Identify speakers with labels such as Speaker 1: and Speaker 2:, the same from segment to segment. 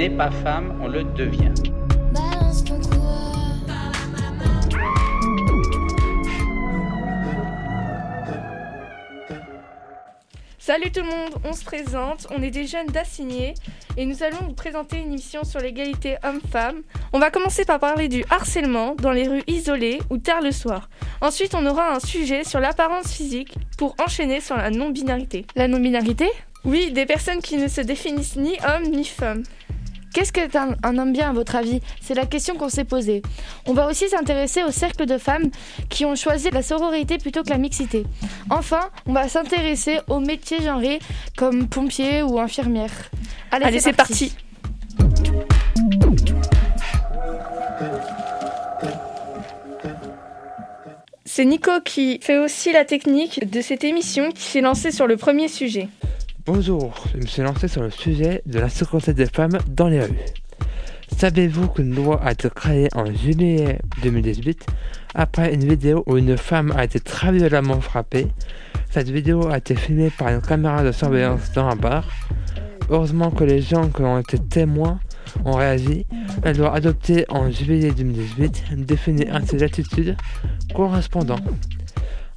Speaker 1: n'est pas femme, on le devient.
Speaker 2: Salut tout le monde, on se présente, on est des jeunes d'assigné et nous allons vous présenter une émission sur l'égalité homme-femme. On va commencer par parler du harcèlement dans les rues isolées ou tard le soir. Ensuite, on aura un sujet sur l'apparence physique pour enchaîner sur la non-binarité. La non-binarité? Oui, des personnes qui ne se définissent ni homme ni femme.
Speaker 3: Qu'est-ce qu'est un, un, homme bien à votre avis? C'est la question qu'on s'est posée. On va aussi s'intéresser au cercle de femmes qui ont choisi la sororité plutôt que la mixité. Enfin, on va s'intéresser aux métiers genrés comme pompier ou infirmière.
Speaker 2: Allez, Allez c'est parti. parti. C'est Nico qui fait aussi la technique de cette émission qui s'est lancée sur le premier sujet.
Speaker 4: Bonjour, je me suis lancé sur le sujet de la sécurité des femmes dans les rues. Savez-vous qu'une loi a été créée en juillet 2018 après une vidéo où une femme a été très violemment frappée? Cette vidéo a été filmée par une caméra de surveillance dans un bar. Heureusement que les gens qui ont été témoins ont réagi. La loi adoptée en juillet 2018 définit ainsi l'attitude correspondant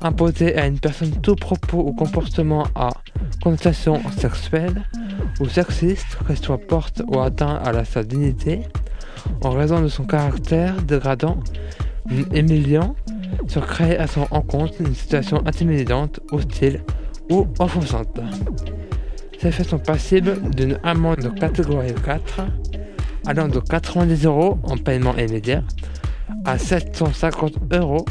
Speaker 4: imposer à une personne tout propos ou comportement à connotation sexuelle ou sexiste, qu'elle soit porte ou atteint à la, sa dignité, en raison de son caractère dégradant, humiliant, sur créer à son encontre une situation intimidante, hostile ou offensante. Ces faits sont passibles d'une amende de catégorie 4, allant de 90 euros en paiement immédiat à 750 euros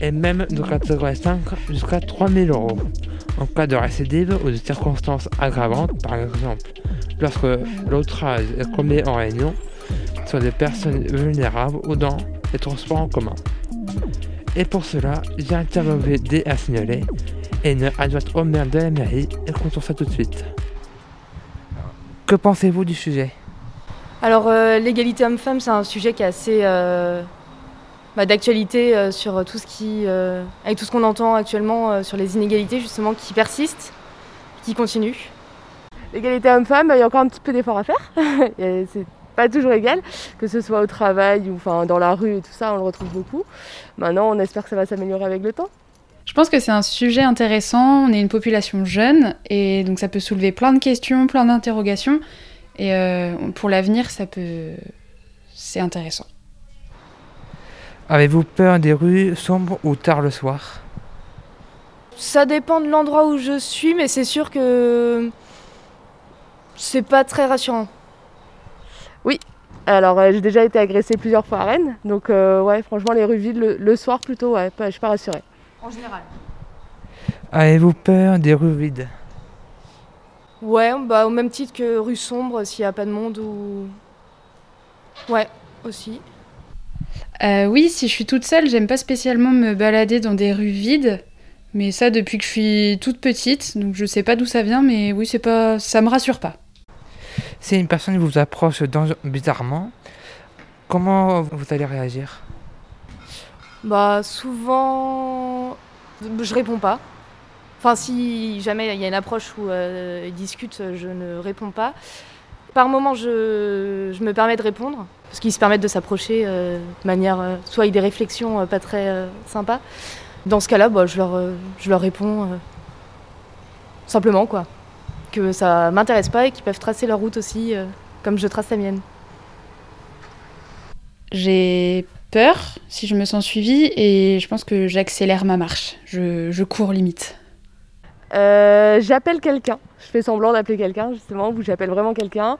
Speaker 4: et même de catégorie 5 jusqu'à 3000 euros. En cas de récidive ou de circonstances aggravantes, par exemple, lorsque l'outrage est commis en réunion sur des personnes vulnérables ou dans les transports en commun. Et pour cela, j'ai interviewé des à signaler et une adjointe au maire de la mairie et ça tout de suite. Que pensez-vous du sujet?
Speaker 5: Alors, euh, l'égalité homme-femme, c'est un sujet qui est assez euh, bah, d'actualité euh, sur tout ce qui, euh, avec tout ce qu'on entend actuellement euh, sur les inégalités justement qui persistent, qui continuent.
Speaker 6: L'égalité homme-femme, bah, il y a encore un petit peu d'effort à faire. c'est pas toujours égal, que ce soit au travail ou enfin, dans la rue et tout ça, on le retrouve beaucoup. Maintenant, on espère que ça va s'améliorer avec le temps.
Speaker 7: Je pense que c'est un sujet intéressant. On est une population jeune et donc ça peut soulever plein de questions, plein d'interrogations. Et euh, pour l'avenir, ça peut, c'est intéressant.
Speaker 4: Avez-vous peur des rues sombres ou tard le soir?
Speaker 5: Ça dépend de l'endroit où je suis, mais c'est sûr que c'est pas très rassurant.
Speaker 6: Oui, alors euh, j'ai déjà été agressée plusieurs fois à Rennes, donc euh, ouais, franchement les rues vides le, le soir plutôt, ouais, pas, je suis pas rassurée.
Speaker 5: En général.
Speaker 4: Avez-vous peur des rues vides?
Speaker 5: Ouais, bah au même titre que rue sombre s'il n'y a pas de monde ou. Ouais, aussi.
Speaker 7: Euh, oui, si je suis toute seule, j'aime pas spécialement me balader dans des rues vides. Mais ça depuis que je suis toute petite, donc je sais pas d'où ça vient, mais oui, c'est pas, ça me rassure pas.
Speaker 4: Si une personne vous approche bizarrement, comment vous allez réagir?
Speaker 5: Bah souvent, je réponds pas. Enfin, si jamais il y a une approche où euh, ils discutent, je ne réponds pas. Par moment, je, je me permets de répondre, parce qu'ils se permettent de s'approcher euh, de manière, euh, soit avec des réflexions euh, pas très sympas. Dans ce cas-là, bah, je, leur, je leur réponds simplement, quoi. Que ça m'intéresse pas et qu'ils peuvent tracer leur route aussi, comme je trace la mienne.
Speaker 7: J'ai peur si je me sens suivie et je pense que j'accélère ma marche. Je cours limite.
Speaker 6: Euh, j'appelle quelqu'un, je fais semblant d'appeler quelqu'un justement, où j'appelle vraiment quelqu'un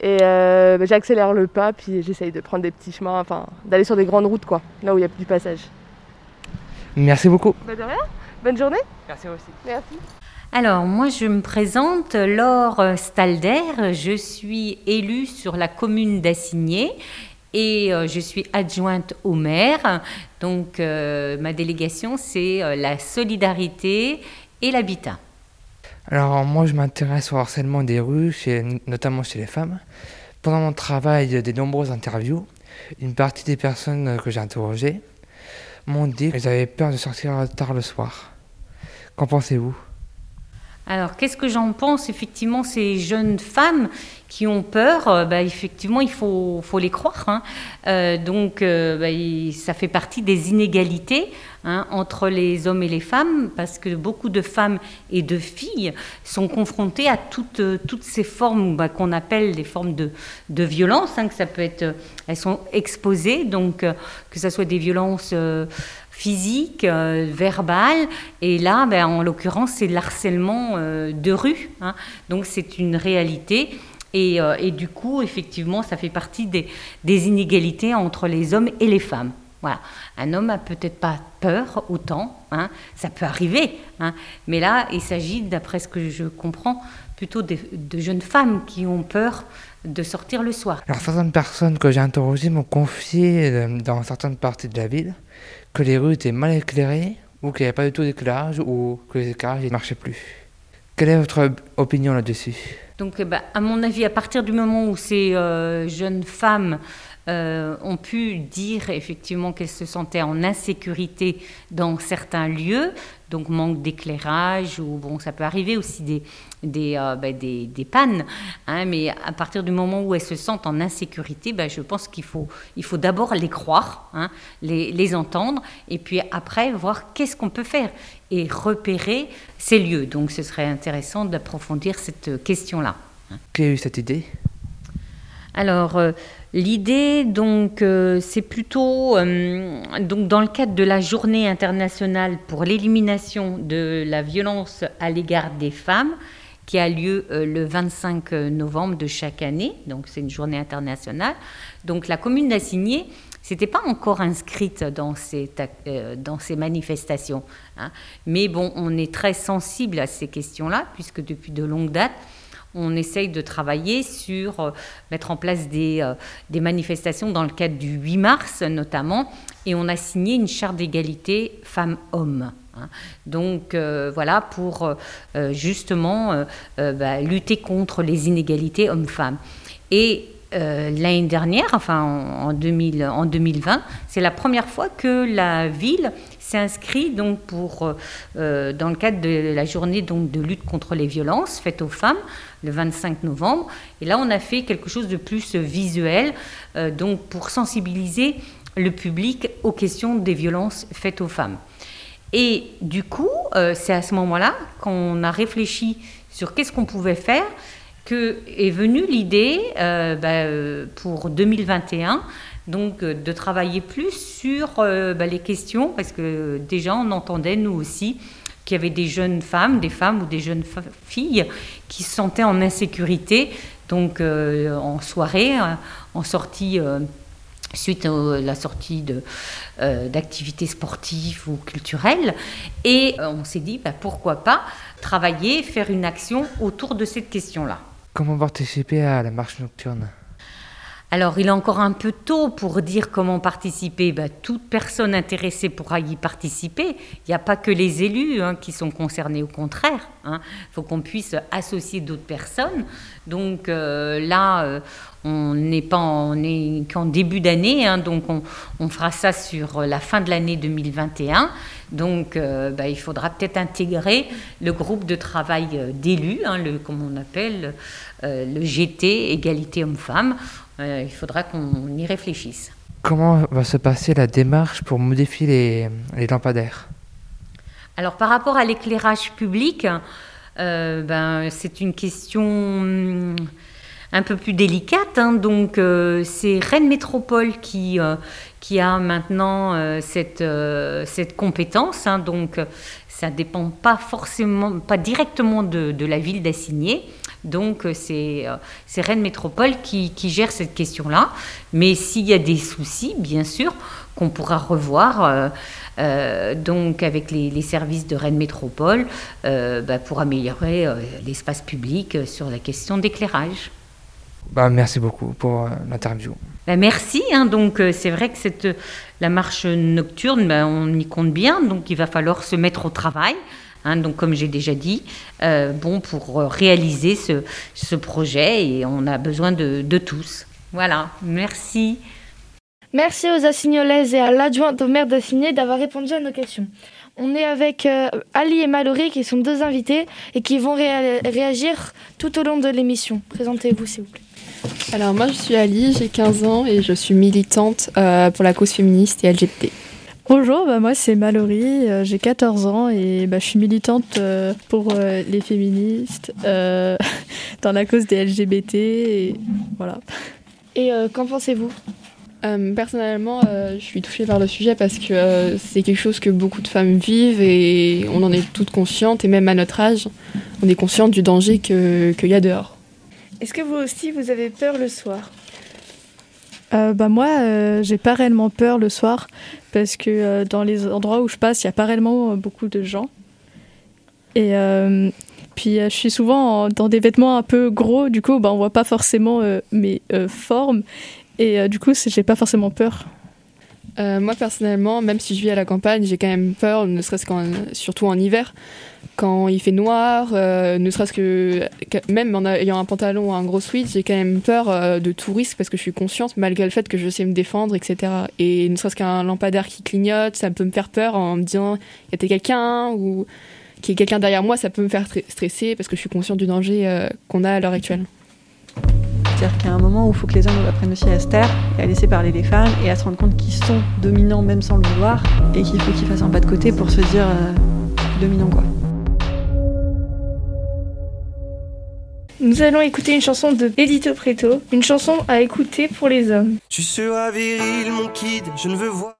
Speaker 6: et euh, bah, j'accélère le pas puis j'essaye de prendre des petits chemins, enfin d'aller sur des grandes routes quoi, là où il y a du passage.
Speaker 4: Merci beaucoup.
Speaker 6: Bah de rien, bonne journée.
Speaker 4: Merci aussi.
Speaker 6: Merci.
Speaker 8: Alors, moi, je me présente, Laure Stalder. Je suis élue sur la commune d'Assigné et euh, je suis adjointe au maire. Donc, euh, ma délégation, c'est euh, la solidarité et l'habitat.
Speaker 4: Alors, moi, je m'intéresse au harcèlement des rues, chez, notamment chez les femmes. Pendant mon travail des nombreuses interviews, une partie des personnes que j'ai interrogées m'ont dit qu'elles avaient peur de sortir tard le soir. Qu'en pensez-vous?
Speaker 8: Alors, qu'est-ce que j'en pense? Effectivement, ces jeunes femmes qui ont peur, euh, bah, effectivement, il faut, faut les croire. hein. Euh, donc, euh, bah, il- ça fait partie des inégalités hein, entre les hommes et les femmes, parce que beaucoup de femmes et de filles sont confrontées à toutes, euh, toutes ces formes bah, qu'on appelle des formes de, de violence, hein, que ça peut être, euh, elles sont exposées, donc euh, que ce soit des violences euh, physiques, verbales, et là, ben, en l'occurrence, c'est le harcèlement euh, de rue. hein. Donc c'est une réalité. Et, et du coup, effectivement, ça fait partie des, des inégalités entre les hommes et les femmes. Voilà. Un homme a peut-être pas peur autant, hein, ça peut arriver, hein, mais là, il s'agit, d'après ce que je comprends, plutôt de, de jeunes femmes qui ont peur de sortir le soir.
Speaker 4: Alors, certaines personnes que j'ai interrogées m'ont confié euh, dans certaines parties de la ville que les rues étaient mal éclairées ou qu'il n'y avait pas du tout d'éclairage ou que les éclairages ne marchaient plus. Quelle est votre opinion là-dessus?
Speaker 8: Donc, eh ben, à mon avis, à partir du moment où ces euh, jeunes femmes euh, ont pu dire effectivement qu'elles se sentaient en insécurité dans certains lieux, donc manque d'éclairage, ou bon, ça peut arriver aussi des, des, euh, ben, des, des pannes, hein, mais à partir du moment où elles se sentent en insécurité, ben, je pense qu'il faut, il faut d'abord les croire, hein, les, les entendre, et puis après voir qu'est-ce qu'on peut faire et repérer ces lieux. Donc ce serait intéressant d'approfondir cette question-là.
Speaker 4: Qui a eu cette idée?
Speaker 8: Alors, euh, l'idée, donc, euh, c'est plutôt euh, donc, dans le cadre de la journée internationale pour l'élimination de la violence à l'égard des femmes, qui a lieu euh, le 25 novembre de chaque année. Donc, c'est une journée internationale. Donc, la commune d'Assigné s'était pas encore inscrite dans ces, euh, dans ces manifestations. hein. Mais bon, on est très sensible à ces questions-là, puisque depuis de longues dates, on essaye de travailler sur euh, mettre en place des, euh, des manifestations dans le cadre du 8 mars notamment, et on a signé une charte d'égalité femmes-hommes. hein. Donc euh, voilà, pour justement bah, lutter contre les inégalités hommes-femmes. Et l'année dernière, enfin en, en 2000 en 2020, c'est la première fois que la ville s'est inscrite donc pour, euh, euh, dans le cadre de la journée donc, de lutte contre les violences faites aux femmes, le 25 novembre. Et là, on a fait quelque chose de plus visuel, euh, donc pour sensibiliser le public aux questions des violences faites aux femmes. Et du coup, c'est à ce moment-là qu'on a réfléchi sur qu'est-ce qu'on pouvait faire que est venue l'idée bah, pour 2021 donc euh, de travailler plus sur euh, bah, les questions parce que déjà on entendait nous aussi qu'il y avait des jeunes femmes, des femmes ou des jeunes filles qui se sentaient en insécurité donc euh, en soirée, en sortie suite à la sortie d'activités sportives ou culturelles. Et on s'est dit, bah, pourquoi pas travailler, faire une action autour de cette question-là.
Speaker 4: Comment participer à la marche nocturne?
Speaker 8: Alors, il est encore un peu tôt pour dire comment participer. Bah, toute personne intéressée pourra y participer. Il n'y a pas que les élus hein, qui sont concernés, au contraire. Il faut qu'on puisse associer d'autres personnes. Donc euh, là, euh, on n'est pas, est qu'en début d'année, hein, donc on, fera ça sur la fin de l'année 2021. Donc, euh, bah, il faudra peut-être intégrer le groupe de travail d'élus, hein, le, comme on appelle le GT, égalité homme-femme. Euh, il faudra qu'on y réfléchisse.
Speaker 4: Comment va se passer la démarche pour modifier les, les lampadaires?
Speaker 8: Alors, par rapport à l'éclairage public, euh, ben, c'est une question hum, un peu plus délicate. hein. donc, euh, c'est Rennes Métropole qui, euh, qui a maintenant cette, cette compétence. hein. donc, ça ne dépend pas forcément, pas directement de, de la ville d'Assigné. Donc, euh, c'est euh, c'est Rennes Métropole qui, qui gère cette question-là. Mais s'il y a des soucis, bien sûr, qu'on pourra revoir euh, euh, donc avec les, les services de Rennes Métropole euh, bah, pour améliorer l'espace public sur la question d'éclairage.
Speaker 4: bah, Merci beaucoup pour l'interview.
Speaker 8: Bah, merci. hein. donc c'est vrai que cette, la marche nocturne, bah, on y compte bien. Donc il va falloir se mettre au travail. Hein. donc comme j'ai déjà dit, euh, bon pour euh, réaliser ce, ce projet et on a besoin de, de tous. Voilà. Merci.
Speaker 3: Merci aux assignolaises et à l'adjointe au maire d'Assigné d'avoir répondu à nos questions. On est avec euh, Ali et Mallory qui sont deux invités et qui vont réa- réagir tout au long de l'émission. Présentez-vous s'il vous plaît.
Speaker 9: Alors moi je suis Ali, j'ai 15 ans et je suis militante euh, pour la cause féministe et LGBT.
Speaker 10: Bonjour, bah moi c'est Mallory, euh, j'ai 14 ans et bah, je suis militante euh, pour euh, les féministes, euh, dans la cause des LGBT et voilà.
Speaker 3: Et euh, qu'en pensez-vous?
Speaker 9: Euh, personnellement euh, je suis touchée par le sujet parce que euh, c'est quelque chose que beaucoup de femmes vivent et on en est toutes conscientes et même à notre âge on est consciente du danger que- qu'il y a dehors.
Speaker 2: Est-ce que vous aussi, vous avez peur le soir?
Speaker 10: Euh, bah moi euh, j'ai pas réellement peur le soir parce que euh, dans les endroits où je passe il y a pas réellement euh, beaucoup de gens. Et euh, puis je suis souvent en- dans des vêtements un peu gros, du coup bah, on voit pas forcément mes formes et du coup j'ai pas forcément peur.
Speaker 9: Euh, moi personnellement, même si je vis à la campagne, j'ai quand même peur, ne serait-ce qu'en, surtout en hiver, quand il fait noir, euh, ne serait-ce que, même en ayant un pantalon ou un gros sweat, j'ai quand même peur euh, de tout risque parce que je suis consciente, malgré le fait que je sais me défendre, etc. Et ne serait-ce qu'un lampadaire qui clignote, ça peut me faire peur en me disant y a quelqu'un ou qu'il y ait quelqu'un derrière moi, ça peut me faire stre- stresser parce que je suis consciente du danger qu'on a à l'heure actuelle.
Speaker 11: C'est-à-dire qu'il y a un moment où il faut que les hommes apprennent aussi à se taire et à laisser parler les femmes et à se rendre compte qu'ils sont dominants même sans le vouloir et qu'il faut qu'ils fassent un pas de côté pour se dire euh, dominant quoi.
Speaker 2: Nous allons écouter une chanson de Edito Preto, une chanson à écouter pour les hommes.
Speaker 12: Tu seras viril, mon kid, je ne veux voir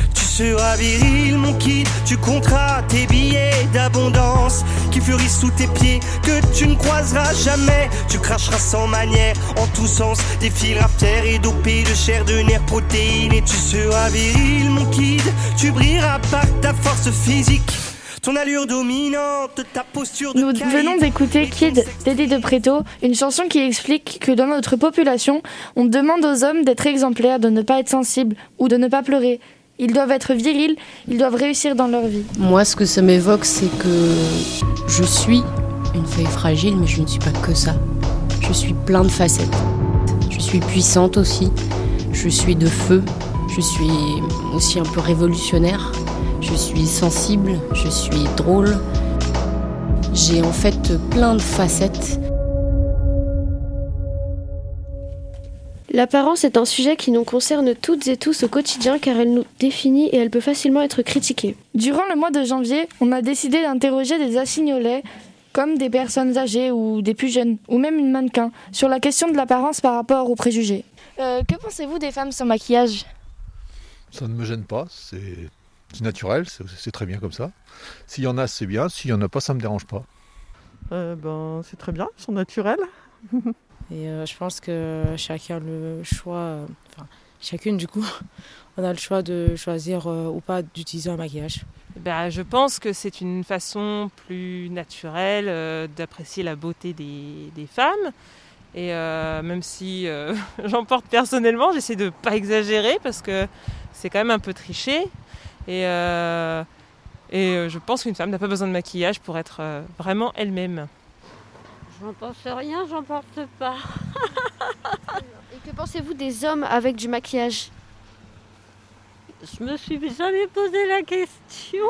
Speaker 12: Tu seras viril, mon kid, tu compteras tes billets d'abondance qui fleurissent sous tes pieds, que tu ne croiseras jamais. Tu cracheras sans manière, en tous sens, des fils terre et dopés de chair, de nerfs, protéines. Et tu seras viril, mon kid, tu brilleras par ta force physique. Ton allure dominante, ta posture de
Speaker 3: Nous venons d'écouter Kid d'Eddie de Preto, une chanson qui explique que dans notre population, on demande aux hommes d'être exemplaires, de ne pas être sensibles ou de ne pas pleurer. Ils doivent être virils, ils doivent réussir dans leur vie.
Speaker 13: Moi, ce que ça m'évoque, c'est que je suis une feuille fragile, mais je ne suis pas que ça. Je suis plein de facettes. Je suis puissante aussi. Je suis de feu. Je suis aussi un peu révolutionnaire. Je suis sensible. Je suis drôle. J'ai en fait plein de facettes.
Speaker 14: L'apparence est un sujet qui nous concerne toutes et tous au quotidien car elle nous définit et elle peut facilement être critiquée.
Speaker 3: Durant le mois de janvier, on a décidé d'interroger des assignolets, comme des personnes âgées ou des plus jeunes, ou même une mannequin, sur la question de l'apparence par rapport aux préjugés. Euh, que pensez-vous des femmes sans maquillage?
Speaker 15: Ça ne me gêne pas, c'est naturel, c'est très bien comme ça. S'il y en a, c'est bien, s'il y en a pas, ça me dérange pas.
Speaker 16: Euh, ben, c'est très bien, ils sont naturels.
Speaker 17: Et euh, je pense que chacun le choix, euh, enfin chacune du coup, on a le choix de choisir euh, ou pas d'utiliser un maquillage.
Speaker 18: Ben, je pense que c'est une façon plus naturelle d'apprécier la beauté des, femmes. Et même si euh, j'en porte personnellement, j'essaie de pas exagérer parce que c'est quand même un peu triché. Et, je pense qu'une femme n'a pas besoin de maquillage pour être vraiment elle-même.
Speaker 19: J'en pense rien, j'en porte pas.
Speaker 14: Et que pensez-vous des hommes avec du maquillage?
Speaker 19: Je me suis jamais posé la question.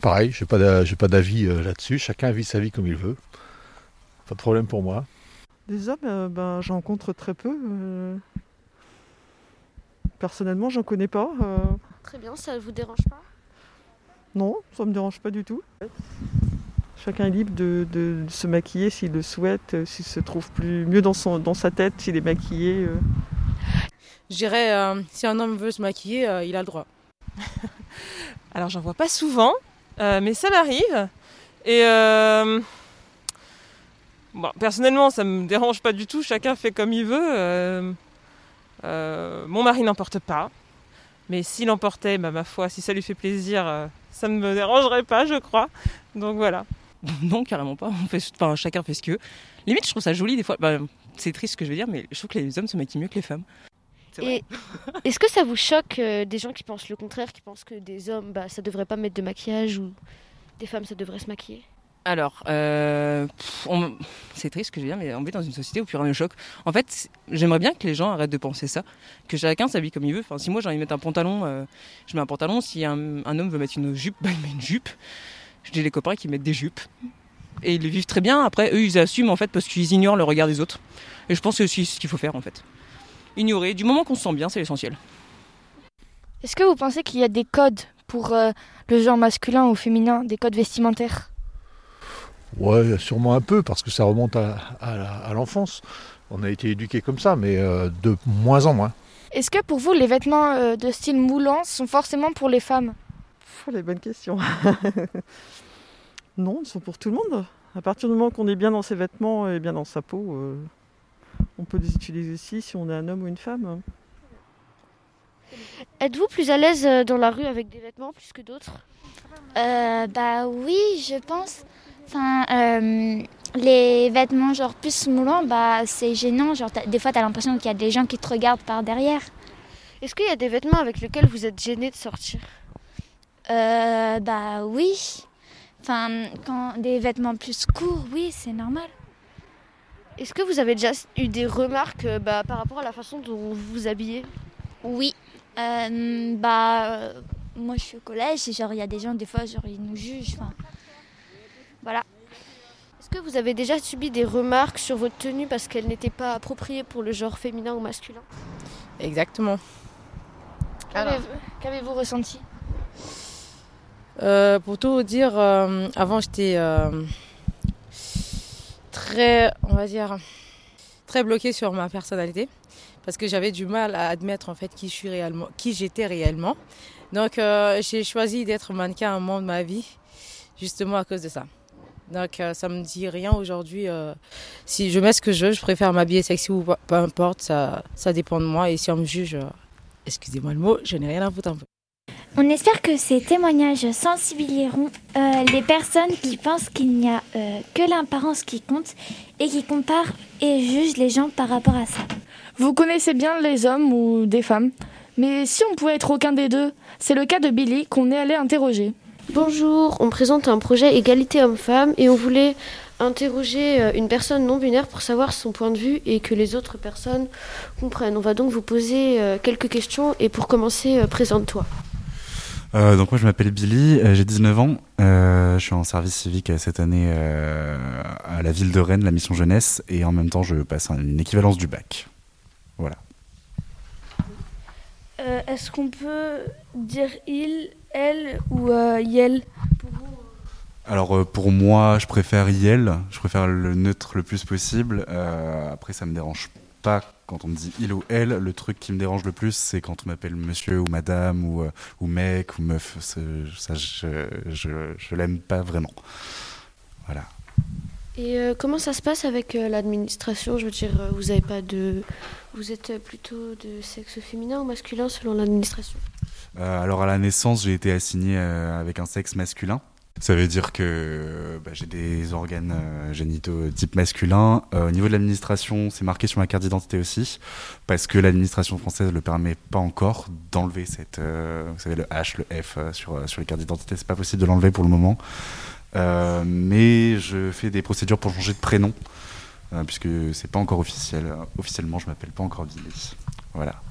Speaker 15: Pareil, je n'ai pas j'ai pas d'avis euh, là-dessus. Chacun vit sa vie comme il veut. Pas de problème pour moi.
Speaker 16: Des hommes, euh, ben, j'en rencontre très peu. euh. Personnellement, j'en connais pas. euh.
Speaker 14: Très bien, ça ne vous dérange pas?
Speaker 16: Non, ça me dérange pas du tout. Chacun est libre de, de se maquiller s'il le souhaite, euh, s'il se trouve plus mieux dans, son, dans sa tête, s'il est maquillé. euh.
Speaker 17: Je dirais, euh, si un homme veut se maquiller, euh, il a le droit.
Speaker 18: Alors j'en vois pas souvent, euh, mais ça m'arrive. Et euh, bon, personnellement, ça me dérange pas du tout. Chacun fait comme il veut. Euh, euh, mon mari n'en porte pas, mais s'il en portait, bah, ma foi, si ça lui fait plaisir, euh, ça ne me dérangerait pas, je crois. Donc voilà.
Speaker 20: Non, carrément pas. On fait, enfin, chacun fait ce qu'il veut. Limite, je trouve ça joli des fois. Bah, c'est triste ce que je veux dire, mais je trouve que les hommes se maquillent mieux que les femmes.
Speaker 14: Et est-ce que ça vous choque euh, des gens qui pensent le contraire, qui pensent que des hommes, bah, ça devrait pas mettre de maquillage ou des femmes, ça devrait se maquiller?
Speaker 20: Alors, euh, on- c'est triste ce que je veux dire, mais on vit dans une société où plus rien ne choque. En fait, j'aimerais bien que les gens arrêtent de penser ça, que chacun s'habille comme il veut. Enfin, si moi j'ai envie de mettre un pantalon, euh, je mets un pantalon. Si un, un homme veut mettre une jupe, bah, il met une jupe. J'ai des copains qui mettent des jupes. Et ils le vivent très bien. Après, eux, ils assument en fait parce qu'ils ignorent le regard des autres. Et je pense que c'est aussi ce qu'il faut faire en fait. Ignorer. Du moment qu'on se sent bien, c'est l'essentiel.
Speaker 3: Est-ce que vous pensez qu'il y a des codes pour euh, le genre masculin ou féminin, des codes vestimentaires?
Speaker 15: Ouais, sûrement un peu, parce que ça remonte à, à la- à l'enfance. On a été éduqués comme ça, mais euh, de moins en moins.
Speaker 3: Est-ce que pour vous, les vêtements euh, de style moulant sont forcément pour les femmes?
Speaker 16: Pff, les bonnes questions. non, ils sont pour tout le monde. À partir du moment qu'on est bien dans ses vêtements et bien dans sa peau, euh, on peut les utiliser aussi si on est un homme ou une femme.
Speaker 14: Êtes-vous plus à l'aise euh, dans la rue avec des vêtements plus que d'autres?
Speaker 21: Euh, bah oui, je pense. Enfin, euh, les vêtements genre plus moulants, bah c'est gênant. Genre, t'as- des fois, t'as l'impression qu'il y a des gens qui te regardent par derrière.
Speaker 14: Est-ce qu'il y a des vêtements avec lesquels vous êtes gêné de sortir?
Speaker 21: Euh, bah oui. Enfin, quand des vêtements plus courts, oui, c'est normal.
Speaker 14: Est-ce que vous avez déjà eu des remarques euh, bah, par rapport à la façon dont vous vous habillez?
Speaker 21: Oui. Euh, bah, euh, moi, je suis au collège et genre, il y a des gens, des fois, genre, ils nous jugent. Enfin, voilà.
Speaker 14: Est-ce que vous avez déjà subi des remarques sur votre tenue parce qu'elle n'était pas appropriée pour le genre féminin ou masculin?
Speaker 17: Exactement.
Speaker 3: Qu'avez-vous qu'avez-vous ressenti?
Speaker 17: Euh, pour tout vous dire, euh, avant j'étais euh, très, on va dire, très bloquée sur ma personnalité parce que j'avais du mal à admettre en fait qui je réellement, j'étais réellement. Donc j'ai choisi d'être mannequin un moment de ma vie, justement à cause de ça. Donc ça me dit rien aujourd'hui. si je mets ce que je veux, je préfère m'habiller sexy ou pas, peu importe, ça, ça dépend de moi. Et si on me juge, excusez-moi le mot, je n'ai rien à foutre un peu.
Speaker 21: On espère que ces témoignages sensibiliseront euh, les personnes qui pensent qu'il n'y a euh, que l'apparence qui compte et qui comparent et jugent les gens par rapport à ça.
Speaker 3: Vous connaissez bien les hommes ou des femmes, mais si on pouvait être aucun des deux, c'est le cas de Billy qu'on est allé interroger.
Speaker 14: Bonjour, on présente un projet égalité homme-femme et on voulait interroger euh, une personne non binaire pour savoir son point de vue et que les autres personnes comprennent. On va donc vous poser quelques questions et pour commencer, présente-toi.
Speaker 22: Euh, donc moi je m'appelle Billy, euh, j'ai 19 ans, euh, je suis en service civique cette année euh, à la ville de Rennes, la mission jeunesse, et en même temps je passe un- une équivalence du bac. Voilà.
Speaker 2: Est-ce qu'on peut dire il, elle ou yel?
Speaker 22: Alors pour moi je préfère IL, je préfère le neutre le plus possible, après ça me dérange pas quand on me dit il ou elle, le truc qui me dérange le plus c'est quand on m'appelle monsieur ou madame ou, euh, ou mec ou meuf, ça je, je, je l'aime pas vraiment. Voilà.
Speaker 14: Et euh, comment ça se passe avec euh, l'administration? Je veux dire, vous avez pas de, vous êtes plutôt de sexe féminin ou masculin selon l'administration?
Speaker 22: Euh, alors à la naissance, j'ai été assigné avec un sexe masculin. Ça veut dire que bah, j'ai des organes euh, génitaux type masculin. Euh, au niveau de l'administration, c'est marqué sur ma carte d'identité aussi, parce que l'administration française ne le permet pas encore d'enlever cette, euh, vous savez, le H, le F euh, sur, euh, sur les cartes d'identité. C'est pas possible de l'enlever pour le moment. Euh, mais je fais des procédures pour changer de prénom, euh, puisque c'est pas encore officiel. Officiellement, je m'appelle pas encore Billy. Voilà.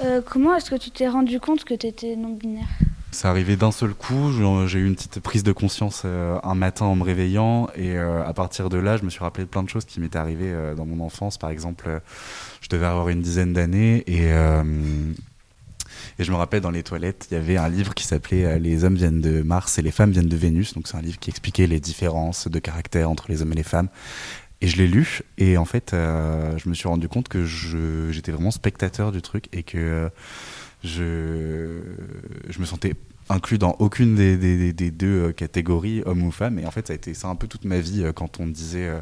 Speaker 21: Euh, comment est-ce que tu t'es rendu compte que tu étais non-binaire?
Speaker 22: C'est arrivé d'un seul coup. J'ai eu une petite prise de conscience euh, un matin en me réveillant. Et euh, à partir de là, je me suis rappelé de plein de choses qui m'étaient arrivées euh, dans mon enfance. Par exemple, je devais avoir une dizaine d'années. Et, et je me rappelle dans les toilettes, il y avait un livre qui s'appelait Les hommes viennent de Mars et les femmes viennent de Vénus. Donc c'est un livre qui expliquait les différences de caractère entre les hommes et les femmes. Et je l'ai lu. Et en fait, je me suis rendu compte que j'étais vraiment spectateur du truc et que je, je me sentais inclus dans aucune des, des- deux euh, catégories, homme ou femme. Et en fait, ça a été ça un peu toute ma vie euh, quand on disait, euh,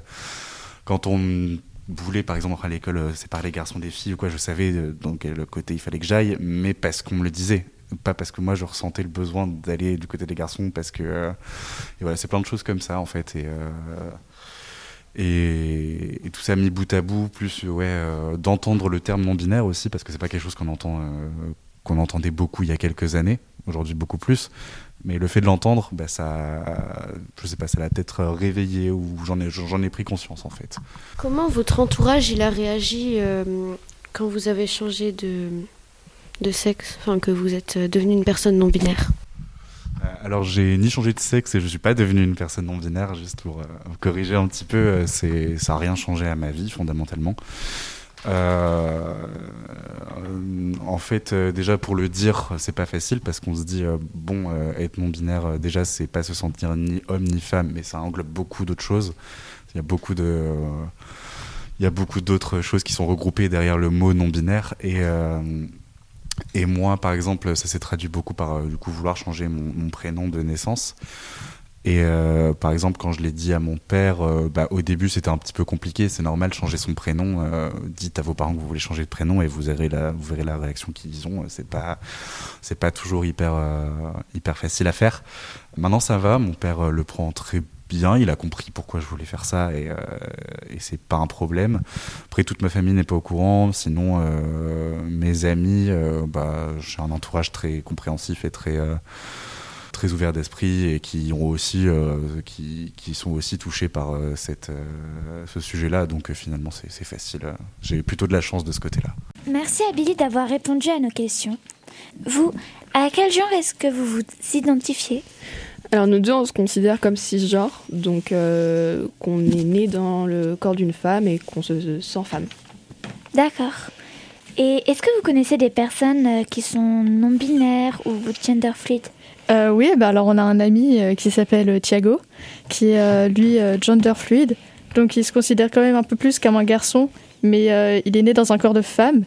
Speaker 22: quand on voulait par exemple à l'école séparer les garçons des filles ou quoi, je savais dans quel côté il fallait que j'aille, mais parce qu'on me le disait. Pas parce que moi je ressentais le besoin d'aller du côté des garçons, parce que. et voilà, c'est plein de choses comme ça en fait. Et. et, tout ça mis bout à bout, plus ouais, d'entendre le terme non-binaire aussi, parce que c'est pas quelque chose qu'on entend, qu'on entendait beaucoup il y a quelques années, aujourd'hui beaucoup plus. Mais le fait de l'entendre, bah, ça, je sais pas, ça l'a peut-être réveillé ou j'en ai, j'en ai pris conscience en fait.
Speaker 14: Comment votre entourage il a réagi euh, quand vous avez changé de, de sexe, enfin que vous êtes euh, devenu une personne non binaire?
Speaker 22: Euh, Alors j'ai ni changé de sexe et je suis pas devenu une personne non binaire, juste pour euh, corriger un petit peu, euh, c'est ça a rien changé à ma vie fondamentalement. Euh, en fait, euh, déjà pour le dire, c'est pas facile parce qu'on se dit euh, bon, être non binaire, déjà c'est pas se sentir ni homme ni femme, mais ça englobe beaucoup d'autres choses. Il y a beaucoup de il y a beaucoup d'autres choses qui sont regroupées derrière le mot non binaire et et moi, par exemple, ça s'est traduit beaucoup par du coup vouloir changer mon prénom de naissance. Et euh, par exemple, quand je l'ai dit à mon père, euh, bah, au début c'était un petit peu compliqué. C'est normal, changer son prénom. euh, dites à vos parents que vous voulez changer de prénom et vous verrez la, vous verrez la réaction qu'ils ont. C'est pas, c'est pas toujours hyper, euh, hyper facile à faire. Maintenant, ça va. Mon père euh, le prend très bien. Il a compris pourquoi je voulais faire ça et, euh, et c'est pas un problème. Après, toute ma famille n'est pas au courant. Sinon, euh, mes amis, euh, bah, j'ai un entourage très compréhensif et très euh, très ouvert d'esprit et qui ont aussi euh, qui, qui sont aussi touchés par euh, cette euh, ce sujet-là. Donc euh, finalement, c'est facile. J'ai plutôt de la chance de ce côté-là.
Speaker 21: Merci à Billy d'avoir répondu à nos questions. Vous, à quel genre est-ce que vous vous identifiez?
Speaker 9: Alors nous deux, on se considère comme cisgenres, donc euh, qu'on est né dans le corps d'une femme et qu'on se sent femme.
Speaker 21: D'accord. Et est-ce que vous connaissez des personnes euh, qui sont non-binaires ou gender fluid
Speaker 10: Euh, oui, bah alors on a un ami euh, qui s'appelle Thiago, qui est lui gender fluid, donc il se considère quand même un peu plus comme un garçon, mais euh, il est né dans un corps de femme.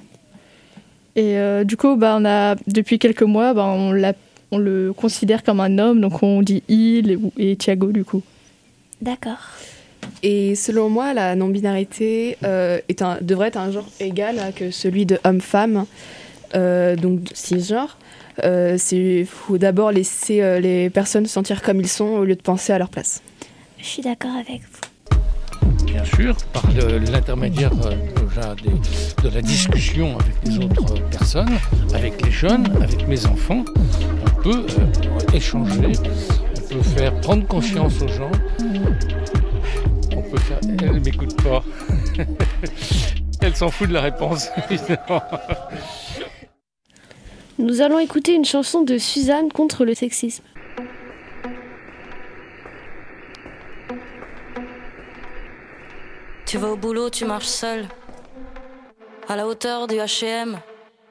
Speaker 10: Et euh, du coup, bah, on a, depuis quelques mois, bah, on, le considère comme un homme, donc on dit il et, et Thiago du coup.
Speaker 21: D'accord.
Speaker 9: Et selon moi, la non-binarité euh, est un, devrait être un genre égal à que celui de homme-femme, euh, donc cisgenre. Euh, Il faut d'abord laisser euh, les personnes se sentir comme ils sont au lieu de penser à leur place.
Speaker 21: Je suis d'accord avec vous.
Speaker 23: Bien sûr, par l'intermédiaire euh, déjà des- de la discussion avec les autres personnes, avec les jeunes, avec mes enfants, on peut euh, échanger, on peut faire prendre conscience aux gens. Elle m'écoute pas. Elle s'en fout de la réponse, évidemment.
Speaker 14: Nous allons écouter une chanson de Suzanne contre le sexisme.
Speaker 24: Tu vas au boulot, tu marches seul. À la hauteur du HM,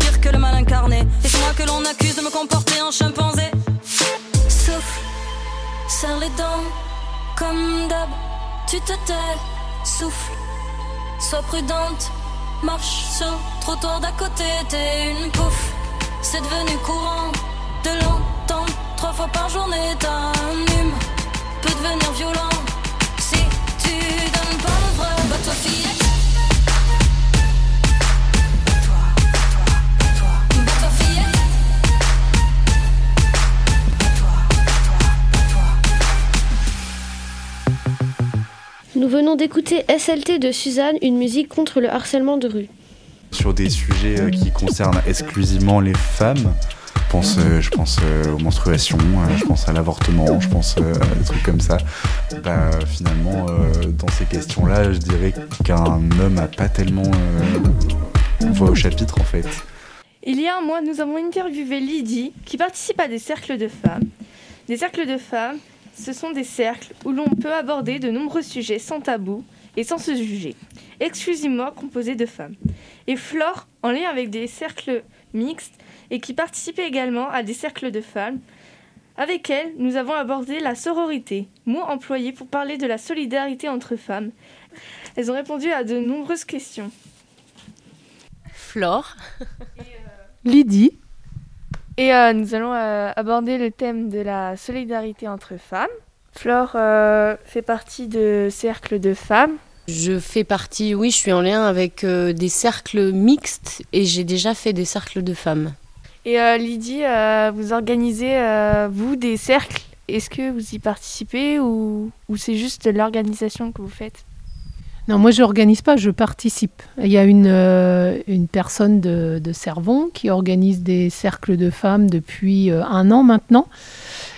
Speaker 24: Pire que le mal incarné. Et c'est moi que l'on accuse de me comporter en chimpanzé. Ce serre les dents, comme d'hab, tu te tais, souffle, sois prudente, marche sur trottoir d'à côté, t'es une pouffe, c'est devenu courant de l'entendre. Trois fois par journée, t'as un hume, peut devenir violent,
Speaker 14: Nous venons d'écouter SLT de Suzanne, une musique contre le harcèlement de rue.
Speaker 22: Sur des sujets euh, qui concernent exclusivement les femmes, je pense, euh, je pense euh, aux menstruations, je pense à l'avortement, je pense à des trucs comme ça. Bah, finalement, dans ces questions-là, je dirais qu'un homme n'a pas tellement voix au chapitre en fait.
Speaker 2: Il y a un mois, nous avons interviewé Lydie, qui participe à des cercles de femmes. Des cercles de femmes, ce sont des cercles où l'on peut aborder de nombreux sujets sans tabou et sans se juger, exclusivement composés de femmes. Et Flore, en lien avec des cercles mixtes, et qui participait également à des cercles de femmes, avec elle, nous avons abordé la sororité, mot employé pour parler de la solidarité entre femmes. Elles ont répondu à de nombreuses questions.
Speaker 13: Flore.
Speaker 2: Lydie. Et euh, nous allons euh, aborder le thème de la solidarité entre femmes. Flore euh, fait partie de cercles de femmes.
Speaker 13: Je fais partie, oui, je suis en lien avec des cercles mixtes et j'ai déjà fait des cercles de femmes.
Speaker 2: Et Lydie, vous organisez, vous, des cercles? Est-ce que vous y participez ou, ou c'est juste l'organisation que vous faites?
Speaker 25: Non, moi je n'organise pas, je participe. Il y a une, euh, une personne de, de qui organise des cercles de femmes depuis euh, un an maintenant.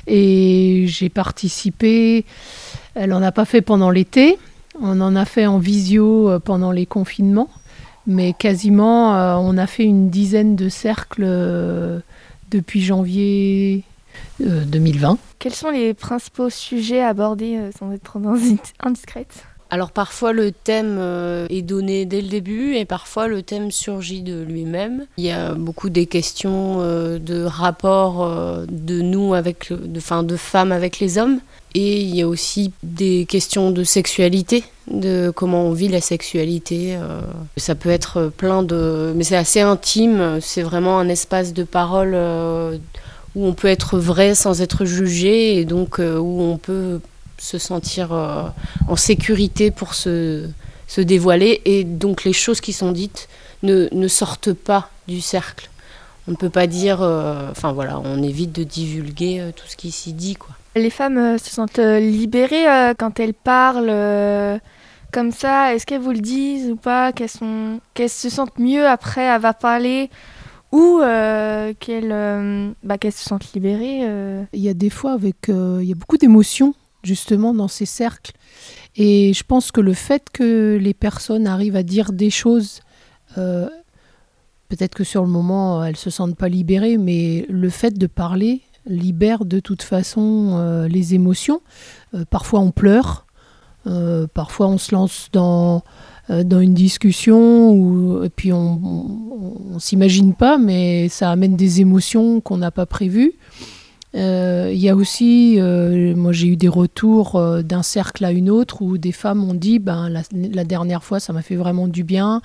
Speaker 25: Et j'ai participé, elle n'en a pas fait pendant l'été, on en a fait en visio euh, pendant les confinements, mais quasiment on a fait une dizaine de cercles depuis janvier euh, 2020.
Speaker 2: Quels sont les principaux sujets abordés sans être trop indis- indiscrète?
Speaker 13: Alors parfois le thème euh, est donné dès le début et parfois le thème surgit de lui-même. Il y a beaucoup des questions euh, de rapport euh, de nous avec, enfin, de femmes avec les hommes. Et il y a aussi des questions de sexualité, de comment on vit la sexualité. Ça peut être plein de... Mais c'est assez intime, c'est vraiment un espace de parole où on peut être vrai sans être jugé et donc où on peut se sentir euh, en sécurité pour se, se dévoiler et donc les choses qui sont dites ne, ne sortent pas du cercle. On ne peut pas dire, euh, enfin voilà, on évite de divulguer euh, tout ce qui s'y dit quoi.
Speaker 2: Les femmes euh, se sentent euh, libérées euh, quand elles parlent euh, comme ça. Est-ce qu'elles vous le disent ou pas? Qu'elles sont... qu'elles se sentent mieux après avoir parlé? Ou euh, qu'elles euh, bah, qu'elles se sentent libérées euh?
Speaker 25: Il y a des fois avec, euh, il y a beaucoup d'émotions justement dans ces cercles, et je pense que le fait que les personnes arrivent à dire des choses, euh, peut-être que sur le moment elles se sentent pas libérées, mais le fait de parler libère de toute façon euh, les émotions. Euh, parfois on pleure, parfois on se lance dans une discussion et puis on, on, on s'imagine pas, mais ça amène des émotions qu'on n'a pas prévues. Euh, Il y a aussi, euh, moi j'ai eu des retours euh, d'un cercle à une autre où des femmes ont dit, ben la, dernière fois ça m'a fait vraiment du bien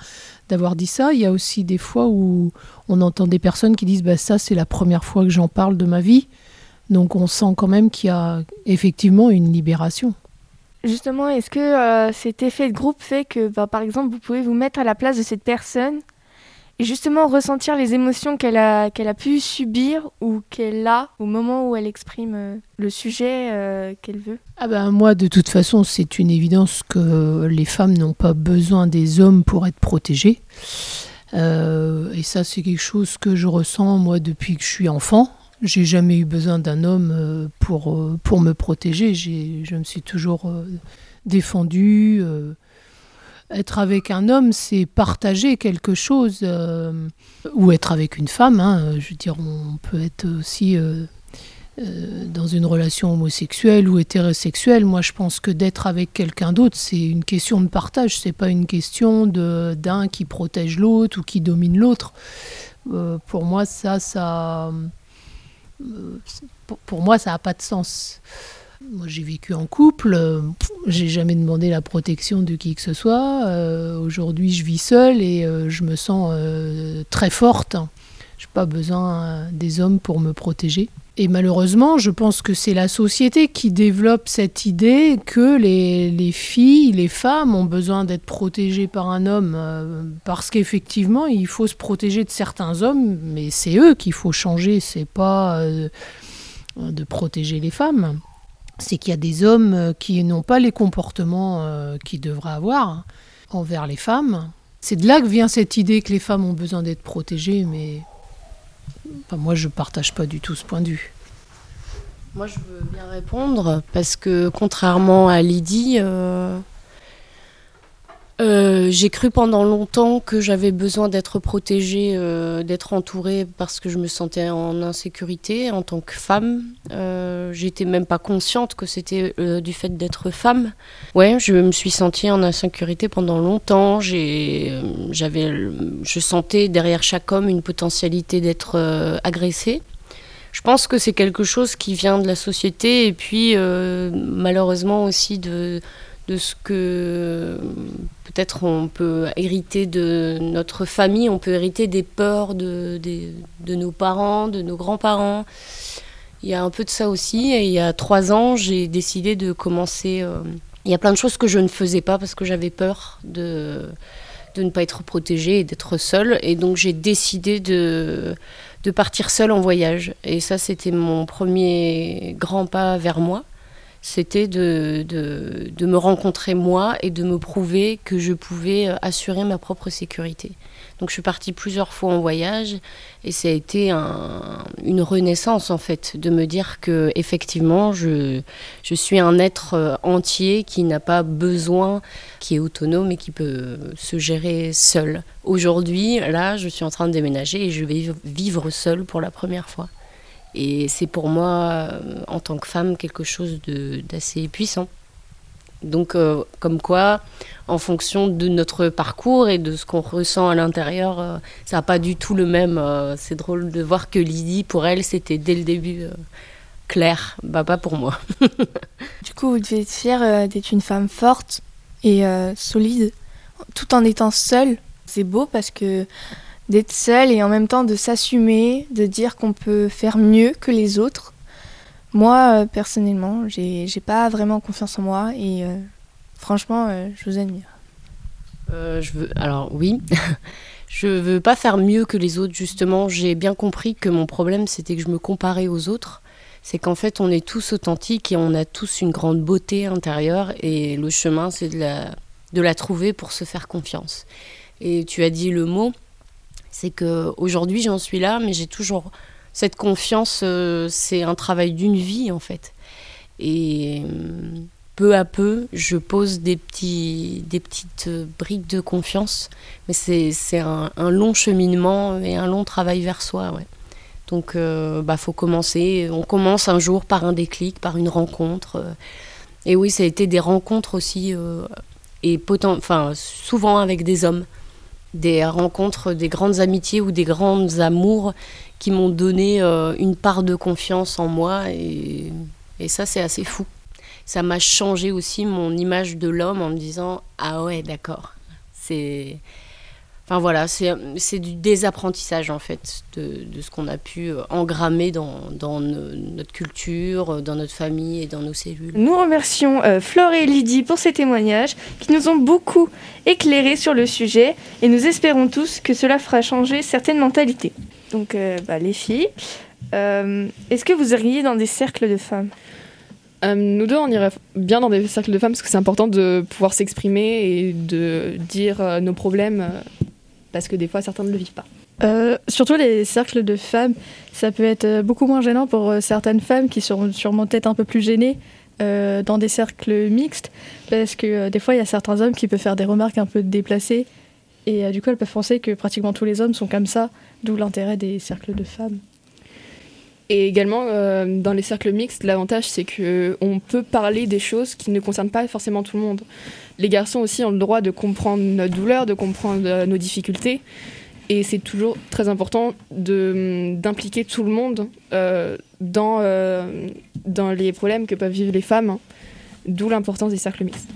Speaker 25: d'avoir dit ça. Il y a aussi des fois où on entend des personnes qui disent, bah ça c'est la première fois que j'en parle de ma vie. Donc on sent quand même qu'il y a effectivement une libération.
Speaker 2: Justement, est-ce que cet effet de groupe fait que, bah, par exemple, vous pouvez vous mettre à la place de cette personne et justement ressentir les émotions qu'elle a, a pu subir ou qu'elle a au moment où elle exprime euh, le sujet euh, qu'elle veut
Speaker 25: Ah ben moi, de toute façon, c'est une évidence que les femmes n'ont pas besoin des hommes pour être protégées. Euh, et ça, c'est quelque chose que je ressens, moi, depuis que je suis enfant. J'ai jamais eu besoin d'un homme pour, pour me protéger. Je me suis toujours défendue. Être avec un homme, c'est partager quelque chose. euh, ou être avec une femme. hein. Je veux dire, on peut être aussi... euh, euh, dans une relation homosexuelle ou hétérosexuelle, moi je pense que d'être avec quelqu'un d'autre, c'est une question de partage, c'est pas une question de d'un qui protège l'autre ou qui domine l'autre. Pour moi, ça, ça, pour, moi, ça n'a pas de sens. Moi, j'ai vécu en couple. J'ai jamais demandé la protection de qui que ce soit. Euh, Aujourd'hui, je vis seule et euh, je me sens euh, très forte. Je n'ai pas besoin des hommes pour me protéger. Et malheureusement, je pense que c'est la société qui développe cette idée que les, les filles, les femmes ont besoin d'être protégées par un homme parce qu'effectivement, il faut se protéger de certains hommes, mais c'est eux qu'il faut changer, c'est pas de protéger les femmes. C'est qu'il y a des hommes euh, qui n'ont pas les comportements euh, qu'ils devraient avoir envers les femmes. C'est de là que vient cette idée que les femmes ont besoin d'être protégées, mais Enfin, moi, je partage pas du tout ce point de vue.
Speaker 13: Moi, je veux bien répondre parce que contrairement à Lydie, euh, euh, j'ai cru pendant longtemps que j'avais besoin d'être protégée, euh, d'être entourée parce que je me sentais en insécurité en tant que femme. Euh, J'étais même pas consciente que c'était euh, du fait d'être femme. Ouais, je me suis sentie en insécurité pendant longtemps. J'avais, je sentais derrière chaque homme une potentialité d'être agressée. Je pense que c'est quelque chose qui vient de la société et puis malheureusement aussi de, de ce que peut-être on peut hériter de notre famille, on peut hériter des peurs de, de nos parents, de nos grands-parents. Il y a un peu de ça aussi. Et il y a trois ans, j'ai décidé de commencer. euh, il y a plein de choses que je ne faisais pas parce que j'avais peur de, de ne pas être protégée et d'être seule. Et donc j'ai décidé de, de partir seule en voyage. Et ça, c'était mon premier grand pas vers moi. C'était de, de, de me rencontrer moi et de me prouver que je pouvais euh, assurer ma propre sécurité. Donc je suis partie plusieurs fois en voyage et ça a été un- une renaissance en fait de me dire que effectivement je, je suis un être euh, entier qui n'a pas besoin, qui est autonome et qui peut se gérer seul. Aujourd'hui, là, je suis en train de déménager et je vais vivre- seule pour la première fois. Et c'est pour moi, euh, en tant que femme, quelque chose d'assez puissant. Donc, euh, comme quoi, en fonction de notre parcours et de ce qu'on ressent à l'intérieur, euh, ça n'a pas du tout le même. c'est drôle de voir que Lydie, pour elle, c'était dès le début clair. Bah, pas pour moi.
Speaker 3: Du coup, vous devez être fière d'être une femme forte et solide, tout en étant seule. C'est beau parce que d'être seule et en même temps de s'assumer, de dire qu'on peut faire mieux que les autres. Moi, euh, personnellement, j'ai pas vraiment confiance en moi et euh, franchement, euh, je vous admire.
Speaker 13: Je veux, alors oui, je veux pas faire mieux que les autres justement. J'ai bien compris que mon problème c'était que je me comparais aux autres. C'est qu'en fait on est tous authentiques et on a tous une grande beauté intérieure et le chemin c'est de la trouver pour se faire confiance. Et tu as dit le mot, c'est que aujourd'hui j'en suis là, mais j'ai toujours cette confiance. euh, c'est un travail d'une vie en fait. Et euh, peu à peu, je pose des, petites euh, briques de confiance. Mais c'est un, long cheminement et un long travail vers soi. Donc, il bah, faut commencer. On commence un jour par un déclic, par une rencontre. Et oui, ça a été des rencontres aussi, et souvent avec des hommes. Des rencontres, des grandes amitiés ou des grandes amours qui m'ont donné euh, une part de confiance en moi. Et, et ça, c'est assez fou ça m'a changé aussi mon image de l'homme en me disant ah ouais d'accord c'est enfin voilà c'est c'est du désapprentissage en fait de, de ce qu'on a pu euh, engrammer dans, dans no- notre culture euh, dans notre famille et dans nos cellules
Speaker 2: Nous remercions euh, Flore et Lydie pour ces témoignages qui nous ont beaucoup éclairés sur le sujet et nous espérons tous que cela fera changer certaines mentalités. Donc euh, bah, les filles, euh, est-ce que vous iriez dans des cercles de femmes?
Speaker 9: Euh, nous deux, on irait bien dans des cercles de femmes parce que c'est important de pouvoir s'exprimer et de dire euh, nos problèmes euh, parce que des fois certains ne le vivent pas.
Speaker 10: Euh, surtout les cercles de femmes, ça peut être euh, beaucoup moins gênant pour euh, certaines femmes qui seront sûrement peut-être un peu plus gênées euh, dans des cercles mixtes, parce que euh, des fois il y a certains hommes qui peuvent faire des remarques un peu déplacées, et du coup elles peuvent penser que pratiquement tous les hommes sont comme ça, d'où l'intérêt des cercles de femmes.
Speaker 9: Et également, euh, dans les cercles mixtes, l'avantage c'est que on peut parler des choses qui ne concernent pas forcément tout le monde. Les garçons aussi ont le droit de comprendre notre douleur, de comprendre euh, nos difficultés. Et c'est toujours très important de- d'impliquer tout le monde euh, dans, euh, dans les problèmes que peuvent vivre les femmes, hein. d'où l'importance des cercles mixtes.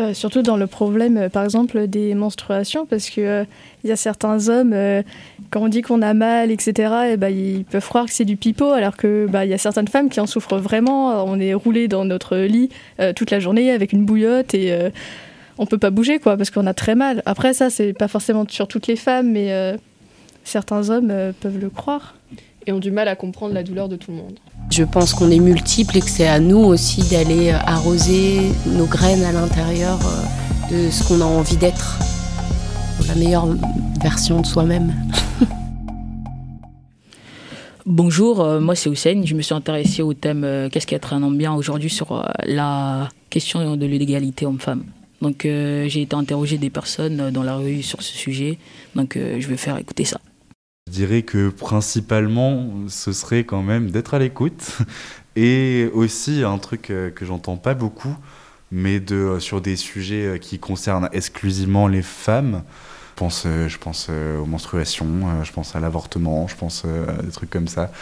Speaker 10: Euh, surtout dans le problème, euh, par exemple, des menstruations, parce que euh, y a certains hommes, quand on dit qu'on a mal, etc., et ben, ils peuvent croire que c'est du pipeau, alors que bah, y a certaines femmes qui en souffrent vraiment. On est roulé dans notre lit toute la journée avec une bouillotte et on peut pas bouger, quoi, parce qu'on a très mal. Après, ça, c'est pas forcément sur toutes les femmes, mais certains hommes peuvent le croire.
Speaker 9: Et ont du mal à comprendre la douleur de tout le monde.
Speaker 13: Je pense qu'on est multiples et que c'est à nous aussi d'aller euh, arroser nos graines à l'intérieur euh, de ce qu'on a envie d'être. La meilleure version de soi-même.
Speaker 26: Bonjour, euh, moi c'est Hussein. Je me suis intéressé au thème Qu'est-ce qu'être un homme bien aujourd'hui sur la question de l'égalité homme-femme. Donc j'ai été interrogé des personnes dans la rue sur ce sujet. Donc je vais faire écouter ça.
Speaker 22: Je dirais que principalement, ce serait quand même d'être à l'écoute et aussi un truc euh, que j'entends pas beaucoup, mais de, euh, sur des sujets euh, qui concernent exclusivement les femmes. Je pense, je pense aux menstruations, je pense à l'avortement, je pense à des trucs comme ça.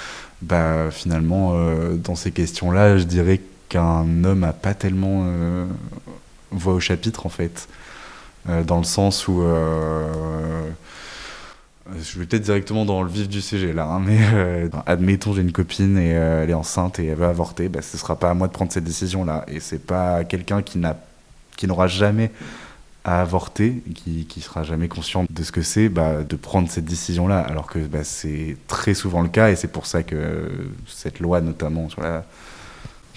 Speaker 22: Bah, finalement, dans ces questions-là, je dirais qu'un homme a pas tellement voix au chapitre en fait, dans le sens où je vais peut-être directement dans le vif du sujet là, hein, mais euh, admettons j'ai une copine et euh, elle est enceinte et elle veut avorter, bah, ce sera pas à moi de prendre cette décision là, et c'est pas quelqu'un qui n'a qui n'aura jamais à avorter, qui qui sera jamais conscient de ce que c'est, bah, de prendre cette décision là, alors que bah, c'est très souvent le cas et c'est pour ça que cette loi notamment sur la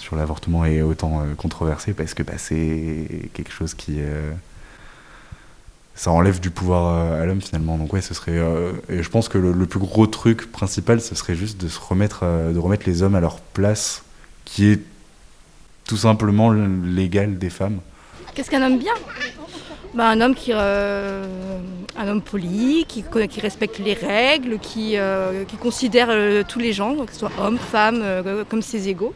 Speaker 22: sur l'avortement est autant euh, controversée parce que bah, c'est quelque chose qui euh, ça enlève du pouvoir euh, à l'homme finalement. Donc ouais, ce serait. euh, et je pense que le, plus gros truc principal, ce serait juste de se remettre, euh, de remettre les hommes à leur place, qui est tout simplement l'égal des femmes.
Speaker 27: Qu'est-ce qu'un homme bien? Bah, Un homme qui, un homme poli, qui, qui respecte les règles, qui, qui considère tous les gens, que ce soit hommes, femmes, euh, comme ses égaux.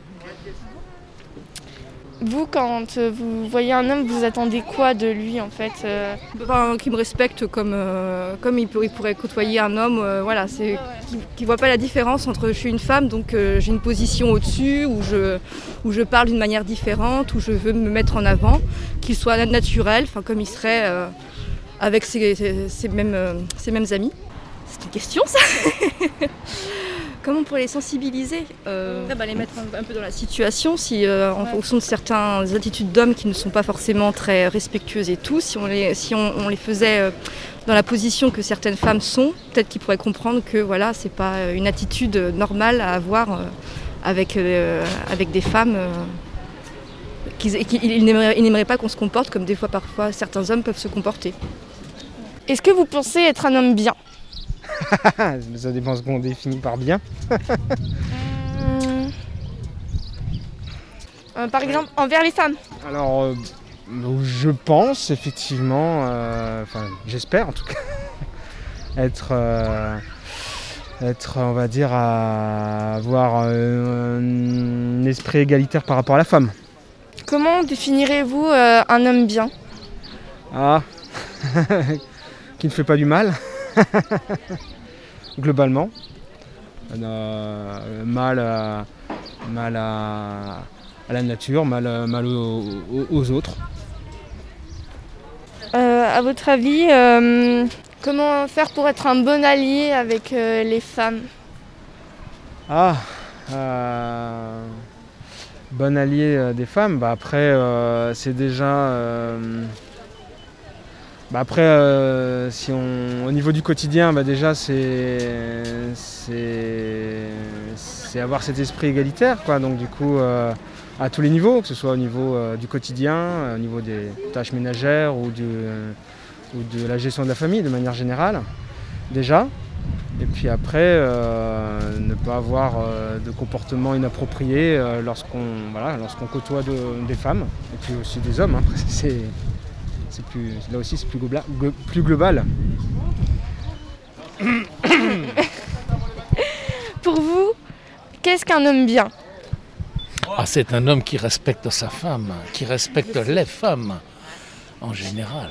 Speaker 2: Vous, quand euh, vous voyez un homme, vous attendez quoi de lui en fait euh
Speaker 27: Enfin, qui me respecte comme, euh, comme il, il pourrait côtoyer un homme, voilà, c'est qui ne voit pas la différence entre je suis une femme, donc j'ai une position au-dessus, où je, où je parle d'une manière différente, où je veux me mettre en avant, qu'il soit naturel, comme il serait avec ses, ses- ses mêmes, ses mêmes amis. C'est une question ça Comment on pourrait les sensibiliser Euh, bah, Les mettre un, un peu dans la situation, si euh, en fonction de certaines attitudes d'hommes qui ne sont pas forcément très respectueuses et tout, si on les, si on, on les faisait euh, dans la position que certaines femmes sont, peut-être qu'ils pourraient comprendre que voilà, c'est pas une attitude normale à avoir euh, avec, euh, avec des femmes. euh, qu'ils- qu'ils- ils n'aimeraient ils n'aimeraient pas qu'on se comporte comme des fois parfois certains hommes peuvent se comporter.
Speaker 2: Est-ce que vous pensez être un homme bien?
Speaker 28: Ça dépend ce qu'on définit par bien.
Speaker 2: Euh, Par exemple, envers les femmes.
Speaker 28: Alors, euh, je pense effectivement, euh, enfin j'espère en tout cas, être, être, on va dire, à avoir un esprit égalitaire par rapport à la femme.
Speaker 2: Comment définirez-vous un homme bien?
Speaker 28: Ah, qui ne fait pas du mal, globalement. Euh, mal à, mal à, à la nature, mal, mal aux, autres.
Speaker 2: Euh, À votre avis, euh, comment faire pour être un bon allié avec euh, les femmes?
Speaker 28: Ah, euh, bon allié euh, des femmes. Bah après, euh, c'est déjà. Bah après, euh, si on, au niveau du quotidien, bah déjà c'est avoir cet esprit égalitaire, quoi. Donc du coup, euh, à tous les niveaux, que ce soit au niveau euh, du quotidien, au niveau des tâches ménagères ou, ou de la gestion de la famille de manière générale, déjà. Et puis après, ne pas avoir de comportement inapproprié lorsqu'on voilà, côtoie de- des femmes, et puis aussi des hommes. hein. c'est plus, là aussi, c'est plus, gobla- glo- plus global.
Speaker 2: Pour vous, qu'est-ce qu'un homme bien?
Speaker 23: Ah, c'est un homme qui respecte sa femme, qui respecte les femmes. en général.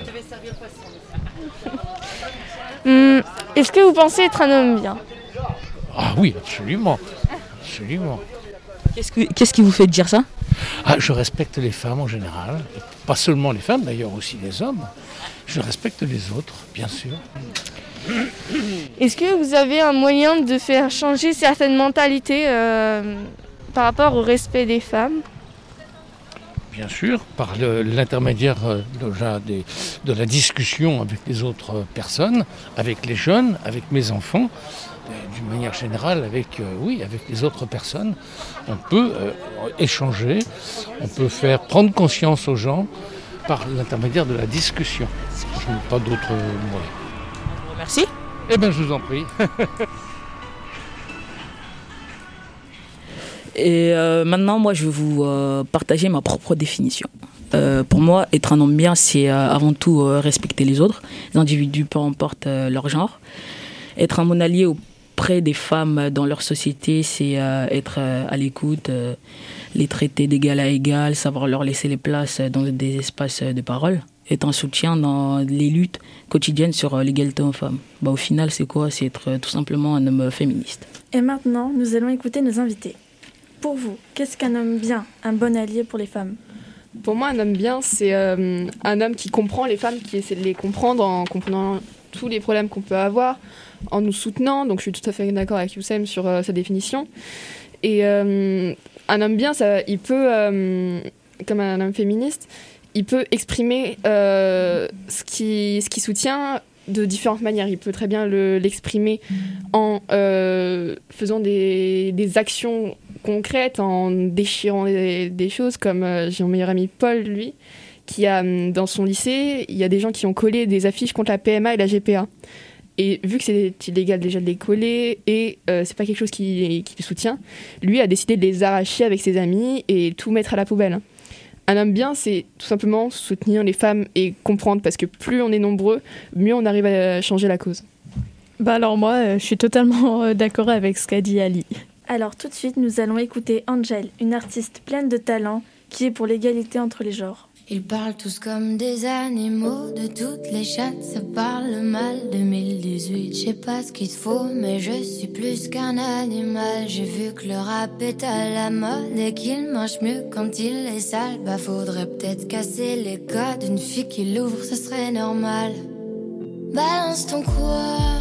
Speaker 2: Hum, Est-ce que vous pensez être un homme bien?
Speaker 23: Ah oui, absolument. Absolument.
Speaker 26: Qu'est-ce, que- qu'est-ce qui vous fait dire ça?
Speaker 23: Ah, je respecte les femmes en général. Pas seulement les femmes, d'ailleurs aussi les hommes. Je respecte les autres, bien sûr.
Speaker 2: Est-ce que vous avez un moyen de faire changer certaines mentalités euh, par rapport au respect des femmes?
Speaker 23: Bien sûr, par le- l'intermédiaire euh, déjà des- de la discussion avec les autres personnes, avec les jeunes, avec mes enfants, d'une manière générale avec, euh, oui, avec les autres personnes, on peut euh, échanger, on peut faire prendre conscience aux gens par l'intermédiaire de la discussion. Je n'ai pas d'autres euh, moyens.
Speaker 26: Merci.
Speaker 23: Eh bien, je vous en prie.
Speaker 26: Et euh, maintenant, moi, je vais vous euh, partager ma propre définition. Euh, pour moi, être un homme bien, c'est euh, avant tout euh, respecter les autres, les individus, peu importe euh, leur genre. Être un bon allié auprès des femmes dans leur société, c'est euh, être euh, à l'écoute, euh, les traiter d'égal à égal, savoir leur laisser les places dans des espaces de parole, être un soutien dans les luttes quotidiennes sur euh, l'égalité hommes-femmes. Bah, au final, c'est quoi? C'est être euh, tout simplement un homme féministe.
Speaker 10: Et maintenant, nous allons écouter nos invités. Pour vous, qu'est-ce qu'un homme bien, un bon allié pour les femmes?
Speaker 9: Pour moi, un homme bien, c'est euh, un homme qui comprend les femmes, qui essaie de les comprendre en comprenant tous les problèmes qu'on peut avoir, en nous soutenant. Donc, je suis tout à fait d'accord avec Youssem sur euh, sa définition. Et euh, un homme bien, ça, il peut, euh, comme un homme féministe, il peut exprimer ce qui ce qui soutient de différentes manières. Il peut très bien le- l'exprimer en faisant des, des actions concrètes, en déchirant des, choses, comme j'ai mon meilleur ami Paul, lui, qui a dans son lycée, il y a des gens qui ont collé des affiches contre la PMA et la GPA. Et vu que c'est illégal déjà de les coller et euh, c'est pas quelque chose qui, qui le soutient, lui a décidé de les arracher avec ses amis et tout mettre à la poubelle. Un homme bien, c'est tout simplement soutenir les femmes et comprendre parce que plus on est nombreux, mieux on arrive à changer la cause.
Speaker 10: Bah alors moi, euh, je suis totalement euh, d'accord avec ce qu'a dit Ali. Alors tout de suite, nous allons écouter Angel, une artiste pleine de talent qui est pour l'égalité entre les genres.
Speaker 29: Ils parlent tous comme des animaux, de toutes les chattes, ça parle mal. 2018, je sais pas ce qu'il faut, mais je suis plus qu'un animal. J'ai vu que le rap est à la mode et qu'il marche mieux quand il est sale. Bah faudrait peut-être casser les codes, une fille qui l'ouvre, ce serait normal. Balance ton quoi?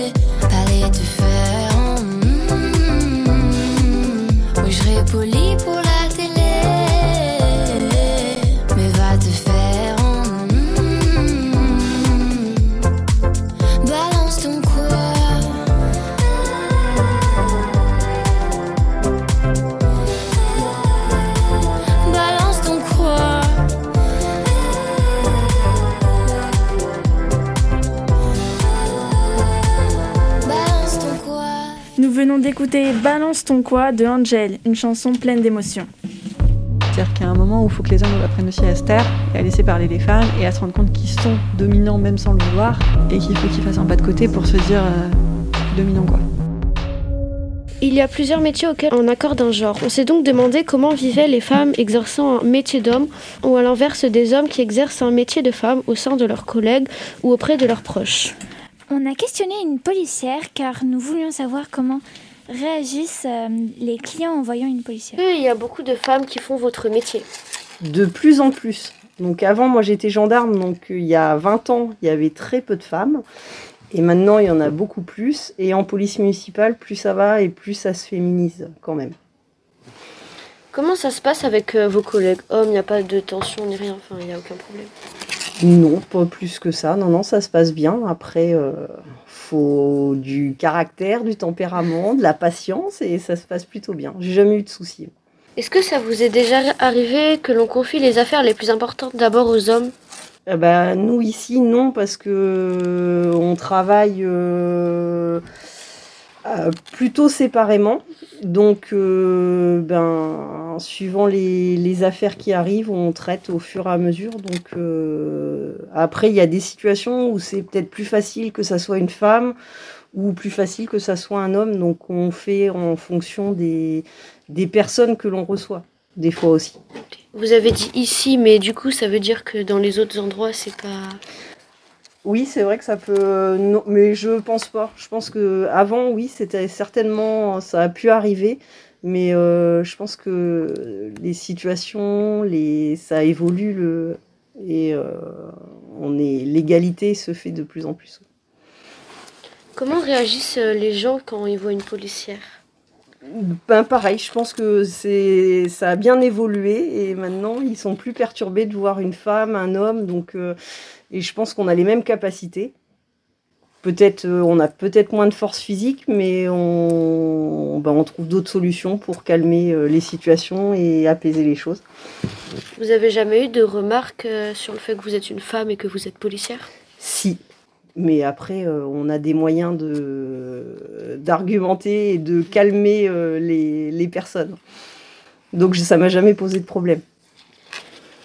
Speaker 10: venons d'écouter Balance ton quoi de Angel, une chanson pleine d'émotions.
Speaker 30: C'est-à-dire qu'il y a un moment où il faut que les hommes apprennent aussi à se taire et à laisser parler les femmes et à se rendre compte qu'ils sont dominants même sans le vouloir et qu'il faut qu'ils fassent un pas de côté pour se dire euh, dominant quoi.
Speaker 14: Il y a plusieurs métiers auxquels on accorde un genre. On s'est donc demandé comment vivaient les femmes exerçant un métier d'homme ou à l'inverse des hommes qui exercent un métier de femme au sein de leurs collègues ou auprès de leurs proches.
Speaker 21: On a questionné une policière car nous voulions savoir comment réagissent euh, les clients en voyant une policière.
Speaker 14: Il y a beaucoup de femmes qui font votre métier.
Speaker 31: De plus en plus. Donc avant, moi j'étais gendarme, donc euh, il y a 20 ans, il y avait très peu de femmes. Et maintenant, il y en a beaucoup plus. Et en police municipale, plus ça va et plus ça se féminise quand même.
Speaker 14: Comment ça se passe avec euh, vos collègues? Hommes Il n'y a pas de tension ni rien, enfin, il n'y a aucun problème.
Speaker 31: Non, pas plus que ça. Non, non, ça se passe bien. Après, euh, faut du caractère, du tempérament, de la patience et ça se passe plutôt bien. J'ai jamais eu de soucis.
Speaker 14: Est-ce que ça vous est déjà arrivé que l'on confie les affaires les plus importantes d'abord aux hommes?
Speaker 31: Eh ben, nous ici, non, parce que euh, on travaille euh, euh, plutôt séparément. Donc, euh, ben, suivant les, les affaires qui arrivent, on traite au fur et à mesure. Donc, euh, après, il y a des situations où c'est peut-être plus facile que ça soit une femme ou plus facile que ça soit un homme. Donc, on fait en fonction des, des personnes que l'on reçoit, des fois aussi.
Speaker 14: Vous avez dit ici, mais du coup, ça veut dire que dans les autres endroits, c'est pas.
Speaker 31: Oui, c'est vrai que ça peut. Non, mais je pense pas. Je pense que avant, oui, c'était certainement, ça a pu arriver, mais euh, je pense que les situations, les, ça évolue et euh, on est l'égalité se fait de plus en plus.
Speaker 14: Comment réagissent euh, les gens quand ils voient une policière?
Speaker 31: Ben pareil, je pense que c'est ça a bien évolué et maintenant ils sont plus perturbés de voir une femme, un homme, donc euh, et je pense qu'on a les mêmes capacités. Peut-être euh, on a peut-être moins de force physique, mais on, ben, on trouve d'autres solutions pour calmer euh, les situations et apaiser les choses.
Speaker 14: Vous avez jamais eu de remarques sur le fait que vous êtes une femme et que vous êtes policière?
Speaker 31: Si, mais après euh, on a des moyens de d'argumenter et de calmer euh, les, les personnes. Donc ça m'a jamais posé de problème.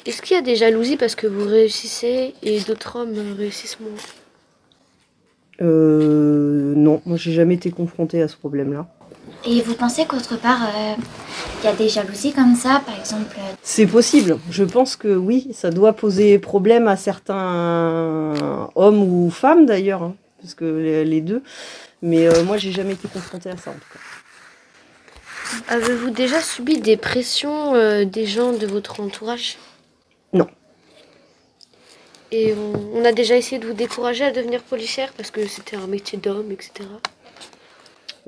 Speaker 14: Est-ce qu'il y a des jalousies parce que vous réussissez et d'autres hommes réussissent moins?
Speaker 31: Euh, non, moi j'ai jamais été confrontée à ce problème-là.
Speaker 21: Et vous pensez qu'autre part, euh, il y a des jalousies comme ça, par exemple euh,
Speaker 31: C'est possible. Je pense que oui, ça doit poser problème à certains hommes ou femmes d'ailleurs, hein, parce que les, les deux. Mais euh, moi, j'ai jamais été confrontée à ça en tout cas.
Speaker 14: Avez-vous déjà subi des pressions euh, des gens de votre entourage?
Speaker 31: Non.
Speaker 14: Et on, on a déjà essayé de vous décourager à devenir policière parce que c'était un métier d'homme, etc.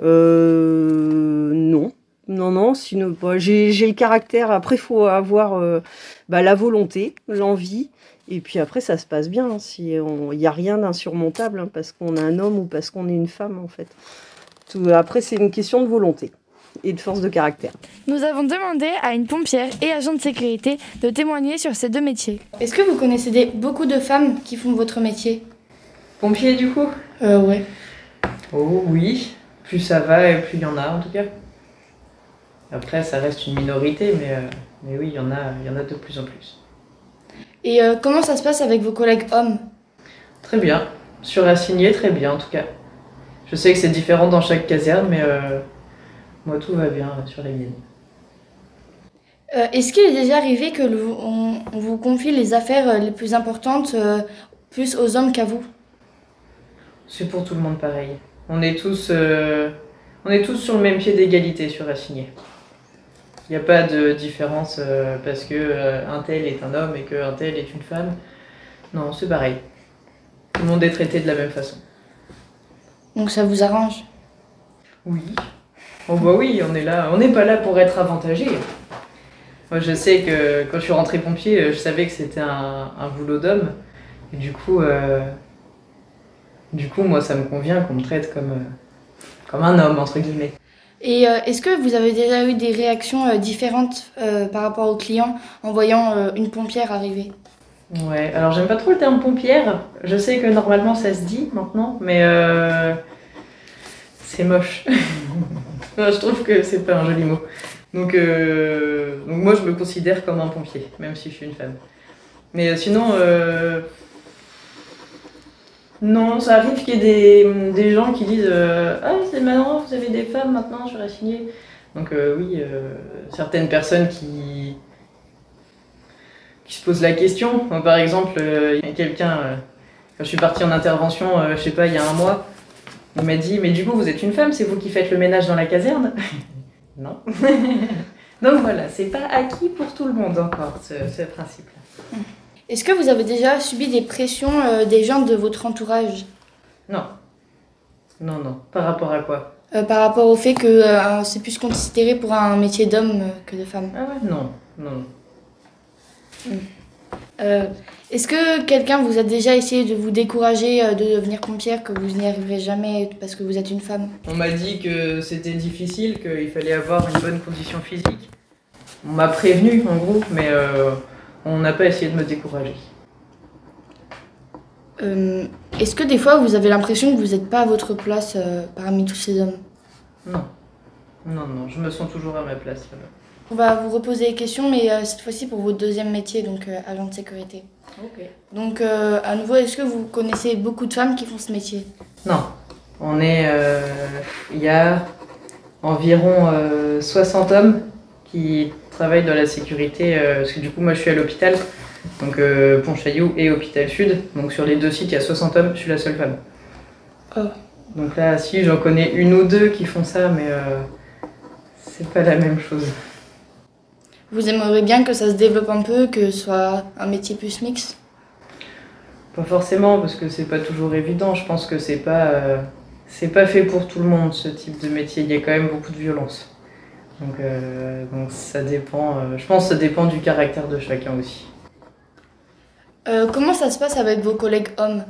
Speaker 31: Euh, non. Non, non, sinon, bah, j'ai j'ai le caractère. Après, il faut avoir euh, bah, la volonté, l'envie. Et puis après, ça se passe bien. hein, si on- Il n'y a rien d'insurmontable hein, parce qu'on est un homme ou parce qu'on est une femme, en fait. Tout, après, c'est une question de volonté et de force de caractère.
Speaker 3: Nous avons demandé à une pompière et agent de sécurité de témoigner sur ces deux métiers. Est-ce que vous connaissez des- beaucoup de femmes qui font votre métier?
Speaker 32: Pompier du coup?
Speaker 3: Euh, ouais.
Speaker 32: Oh oui, plus ça va et plus il y en a en tout cas. Après ça reste une minorité mais, euh, mais oui il y, en a, il y en a de plus en plus.
Speaker 3: Et euh, comment ça se passe avec vos collègues hommes?
Speaker 32: Très bien, surassigné très bien en tout cas. Je sais que c'est différent dans chaque caserne mais euh, moi tout va bien sur les miennes.
Speaker 3: Est-ce qu'il est déjà arrivé que le- on, on vous confie les affaires les plus importantes plus aux hommes qu'à vous?
Speaker 32: C'est pour tout le monde pareil. On est tous, euh, on est tous sur le même pied d'égalité surassigné. Il n'y a pas de différence euh, parce que euh, un tel est un homme et qu'un tel est une femme. Non, c'est pareil. Tout le monde est traité de la même façon.
Speaker 3: Donc ça vous arrange?
Speaker 32: Oui. Oh bah oui, on est là. On n'est pas là pour être avantagé. Moi, je sais que quand je suis rentrée pompier, je savais que c'était un, un boulot d'homme. Et du coup, euh, du coup, moi, ça me convient qu'on me traite comme, euh, comme un homme, entre guillemets.
Speaker 3: Et euh, est-ce que vous avez déjà eu des réactions euh, différentes par rapport aux clients en voyant une pompière arriver?
Speaker 32: Ouais, alors j'aime pas trop le terme pompière. Je sais que normalement ça se dit maintenant, mais c'est moche. Je trouve que c'est pas un joli mot. Donc, euh, donc moi je me considère comme un pompier, même si je suis une femme. Mais sinon, euh, non, ça arrive qu'il y ait des, des gens qui disent euh, Ah, c'est marrant, vous avez des femmes maintenant sur la signée. Donc, euh, oui, euh, certaines personnes qui, qui se posent la question. Moi, par exemple, il y a quelqu'un, quand je suis partie en intervention, je sais pas, il y a un mois, il m'a dit Mais du coup, vous êtes une femme, c'est vous qui faites le ménage dans la caserne Non. Donc voilà, c'est pas acquis pour tout le monde encore, ce, ce principe-là.
Speaker 3: Est-ce que vous avez déjà subi des pressions euh, des gens de votre entourage?
Speaker 32: Non. Non, non. Par rapport à quoi?
Speaker 3: Euh, par rapport au fait que euh, c'est plus considéré pour un métier d'homme euh, que de femme
Speaker 32: Ah ouais, non, non.
Speaker 3: Euh, Est-ce que quelqu'un vous a déjà essayé de vous décourager euh, de devenir pompière, que vous n'y arriverez jamais parce que vous êtes une femme?
Speaker 32: On m'a dit que c'était difficile, qu'il fallait avoir une bonne condition physique. On m'a prévenu en gros, mais euh, on n'a pas essayé de me décourager.
Speaker 3: Euh, Est-ce que des fois vous avez l'impression que vous n'êtes pas à votre place euh, parmi tous ces hommes?
Speaker 32: Non. Non, non, je me sens toujours à ma place là-bas.
Speaker 3: On va vous reposer les questions, mais euh, cette fois-ci pour votre deuxième métier, donc euh, agent de sécurité.
Speaker 32: Ok.
Speaker 3: Donc euh, à nouveau, est-ce que vous connaissez beaucoup de femmes qui font ce métier?
Speaker 32: Non. On est. euh, Il y a environ euh, 60 hommes qui travaillent dans la sécurité, euh, parce que du coup, moi je suis à l'hôpital, donc euh, Pontchaillou et Hôpital Sud. Donc sur les deux sites, il y a 60 hommes, je suis la seule femme.
Speaker 3: Oh.
Speaker 32: Donc là, si, j'en connais une ou deux qui font ça, mais euh, c'est pas la même chose.
Speaker 3: Vous aimeriez bien que ça se développe un peu, que ce soit un métier plus mix?
Speaker 32: Pas forcément, parce que c'est pas toujours évident. Je pense que c'est pas, euh, c'est pas fait pour tout le monde ce type de métier. Il y a quand même beaucoup de violence. Donc, euh, donc ça dépend. euh, je pense que ça dépend du caractère de chacun aussi.
Speaker 3: Euh, Comment ça se passe avec vos collègues hommes?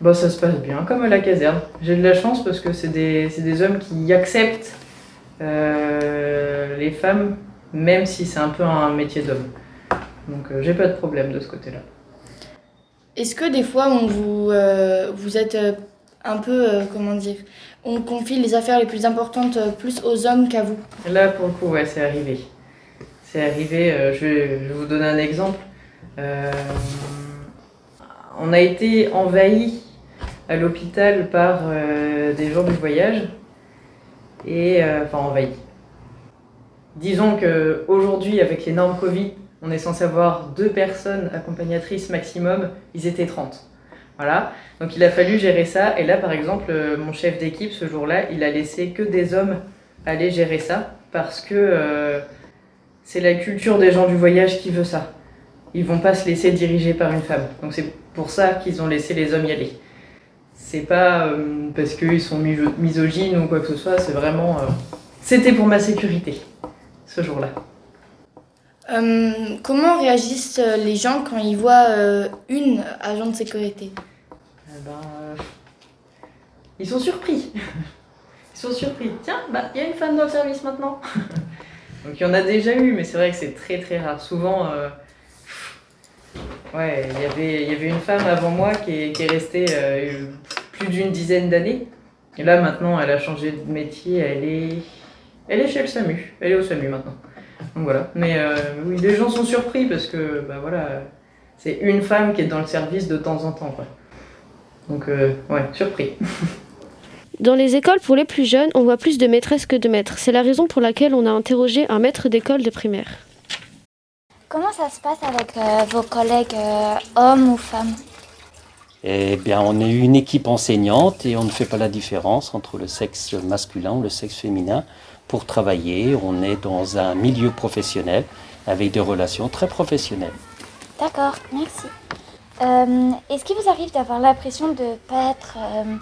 Speaker 32: Bah, ça se passe bien, comme à la caserne. J'ai de la chance parce que c'est des, des hommes qui acceptent les femmes, même si c'est un peu un métier d'homme. Donc j'ai pas de problème de ce côté-là.
Speaker 3: Est-ce que des fois on vous, vous êtes un peu, euh, comment dire, on confie les affaires les plus importantes euh, plus aux hommes qu'à vous
Speaker 32: Là, pour le coup, ouais, c'est arrivé. C'est arrivé, euh, je, vais, vous donner un exemple. On a été envahi à l'hôpital par des gens du voyage. Et, enfin, envahi. Disons qu'aujourd'hui, avec les normes Covid, on est censé avoir deux personnes accompagnatrices maximum, ils étaient 30. Voilà, donc il a fallu gérer ça. Et là, par exemple, euh, mon chef d'équipe, ce jour-là, il a laissé que des hommes aller gérer ça parce que euh, c'est la culture des gens du voyage qui veut ça. Ils vont pas se laisser diriger par une femme. Donc c'est pour ça qu'ils ont laissé les hommes y aller. C'est pas euh, parce qu'ils sont miso- misogynes ou quoi que ce soit, c'est vraiment. C'était pour ma sécurité, ce jour-là.
Speaker 3: Comment réagissent les gens quand ils voient une agent de sécurité?
Speaker 32: Ben, euh, ils sont surpris. Ils sont surpris. Tiens, bah, il y a une femme dans le service maintenant. Donc il y en a déjà eu, mais c'est vrai que c'est très très rare. Souvent, euh, y avait- il y avait une femme avant moi qui est, restée euh, plus d'une dizaine d'années. Et là maintenant, elle a changé de métier. Elle est, elle est chez le SAMU. Elle est au SAMU maintenant. Donc voilà. Mais oui, les gens sont surpris parce que, bah voilà, c'est une femme qui est dans le service de temps en temps, quoi. Donc, euh, ouais, surpris.
Speaker 14: Dans les écoles pour les plus jeunes, on voit plus de maîtresses que de maîtres. C'est la raison pour laquelle on a interrogé un maître d'école de primaire.
Speaker 21: Comment ça se passe avec euh, vos collègues euh, hommes ou femmes?
Speaker 33: Eh bien, on est une équipe enseignante et on ne fait pas la différence entre le sexe masculin ou le sexe féminin. Pour travailler, on est dans un milieu professionnel avec des relations très professionnelles.
Speaker 21: D'accord, merci. Euh, Est-ce qu'il vous arrive d'avoir l'impression de ne pas être euh,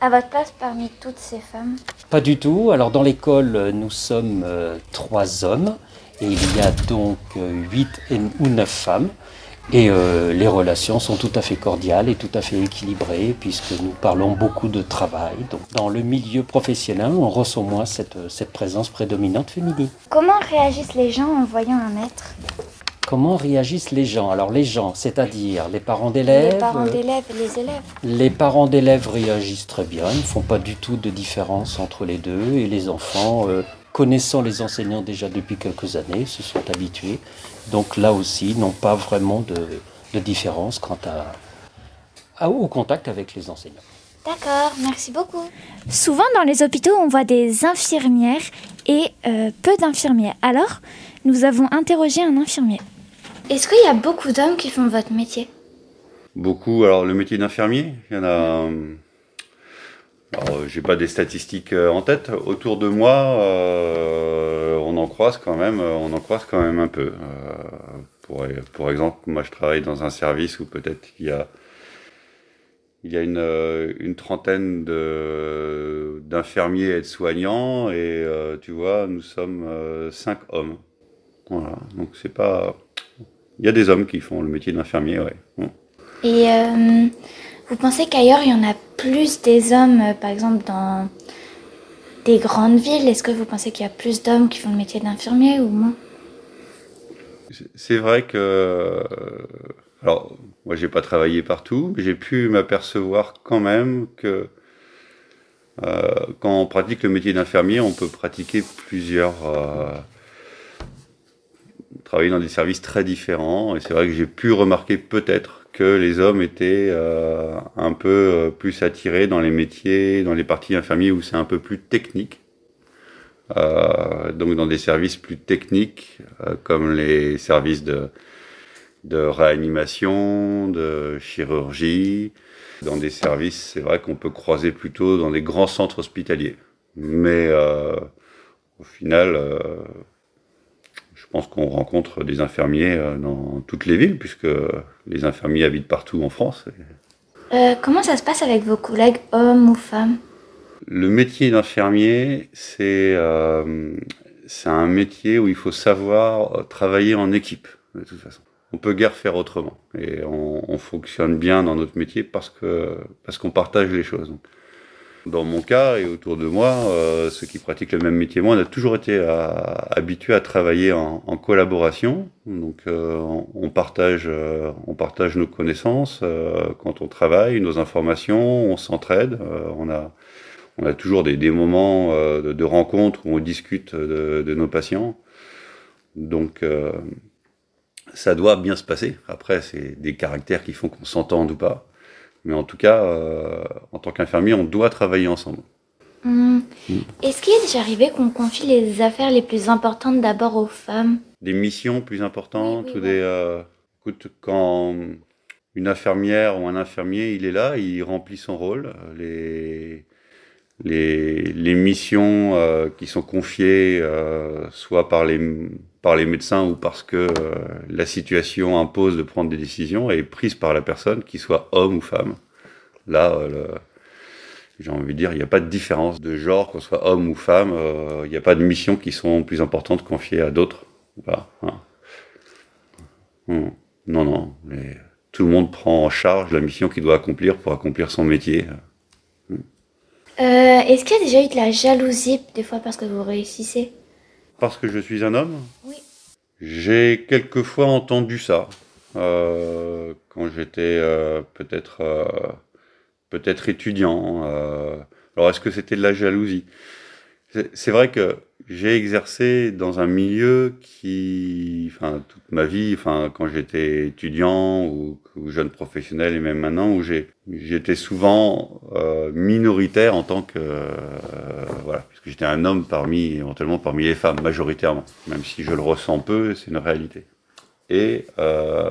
Speaker 21: à votre place parmi toutes ces femmes?
Speaker 33: Pas du tout. Alors, dans l'école, nous sommes euh, trois hommes et il y a donc huit et- ou neuf femmes. Et les relations sont tout à fait cordiales et tout à fait équilibrées puisque nous parlons beaucoup de travail. Donc, dans le milieu professionnel, on ressent moins cette, cette présence prédominante féminine.
Speaker 21: Comment réagissent les gens en voyant un maître?
Speaker 33: Comment réagissent les gens? Alors les gens, c'est-à-dire les parents d'élèves
Speaker 21: Les parents d'élèves et les élèves
Speaker 33: les parents d'élèves réagissent très bien, ils ne font pas du tout de différence entre les deux et les enfants, euh, connaissant les enseignants déjà depuis quelques années, se sont habitués. Donc là aussi, n'ont pas vraiment de, de différence quant à, à- au contact avec les enseignants.
Speaker 21: D'accord, merci beaucoup. Souvent dans les hôpitaux, on voit des infirmières et euh, peu d'infirmiers. Alors, nous avons interrogé un infirmier. Est-ce qu'il y a beaucoup d'hommes qui font votre métier?
Speaker 34: Beaucoup. Alors, le métier d'infirmier, il y en a. euh, Alors, j'ai pas des statistiques euh, en tête. Autour de moi, euh, on en croise quand même. On en croise quand même un peu. Euh, pour, pour exemple, moi, je travaille dans un service où peut-être il y a il y a une, une trentaine de- d'infirmiers et de soignants, et euh, tu vois, nous sommes euh, cinq hommes. Voilà, donc c'est pas. Il y a des hommes qui font le métier d'infirmier, ouais.
Speaker 21: Et euh, vous pensez qu'ailleurs, il y en a plus des hommes, euh, par exemple, dans des grandes villes? Est-ce que vous pensez qu'il y a plus d'hommes qui font le métier d'infirmier ou moins?
Speaker 34: C'est vrai que. Alors, moi, j'ai pas travaillé partout, mais j'ai pu m'apercevoir quand même que euh, quand on pratique le métier d'infirmier, on peut pratiquer plusieurs. euh, travailler dans des services très différents. Et c'est vrai que j'ai pu remarquer peut-être que les hommes étaient euh, un peu euh, plus attirés dans les métiers, dans les parties infirmiers où c'est un peu plus technique. Euh, donc dans des services plus techniques euh, comme les services de, de réanimation, de chirurgie, dans des services, c'est vrai qu'on peut croiser plutôt dans des grands centres hospitaliers. Mais euh, au final, euh, pense qu'on rencontre des infirmiers euh, dans toutes les villes, puisque les infirmiers habitent partout en France.
Speaker 21: Euh, Comment ça se passe avec vos collègues hommes ou femmes?
Speaker 34: Le métier d'infirmier, c'est euh, un métier où il faut savoir travailler en équipe, de toute façon. On peut guère faire autrement. Et on, on fonctionne bien dans notre métier parce que parce qu'on partage les choses. Dans mon cas et autour de moi, euh, ceux qui pratiquent le même métier, moi, on a toujours été à- habitués à travailler en, collaboration. Donc, euh, on, partage, euh, on partage nos connaissances euh, quand on travaille, nos informations, on s'entraide. euh, on a, on a toujours des, moments euh, de, de rencontre où on discute de, de nos patients. Donc, euh, ça doit bien se passer. Après, c'est des caractères qui font qu'on s'entende ou pas. Mais en tout cas, euh, en tant qu'infirmier, on doit travailler ensemble.
Speaker 21: Hmm. Est-ce qu'il est déjà arrivé qu'on confie les affaires les plus importantes d'abord aux femmes?
Speaker 34: Des missions plus importantes ou des. euh, écoute, quand une infirmière ou un infirmier, il est là, il remplit son rôle. euh, Les, les, les missions euh, qui sont confiées, soit par les, par les médecins ou parce que euh, la situation impose de prendre des décisions, est prise par la personne, qu'il soit homme ou femme. Là, euh, j'ai envie de dire, il n'y a pas de différence de genre, qu'on soit homme ou femme. euh, il n'y a pas de missions qui sont plus importantes confiées à d'autres. Hein. Hum, Non, non. tout le monde prend en charge la mission qu'il doit accomplir pour accomplir son métier.
Speaker 21: Euh, Est-ce qu'il y a déjà eu de la jalousie des fois parce que vous réussissez?
Speaker 34: Parce que je suis un homme
Speaker 21: Oui.
Speaker 34: J'ai quelquefois entendu ça. euh, quand j'étais euh, peut-être euh, peut-être étudiant. alors est-ce que c'était de la jalousie? C'est vrai que j'ai exercé dans un milieu qui, enfin toute ma vie, enfin quand j'étais étudiant ou, jeune professionnel et même maintenant où j'étais souvent euh, minoritaire en tant que euh, voilà puisque j'étais un homme parmi éventuellement parmi les femmes majoritairement même si je le ressens peu c'est une réalité. Et euh,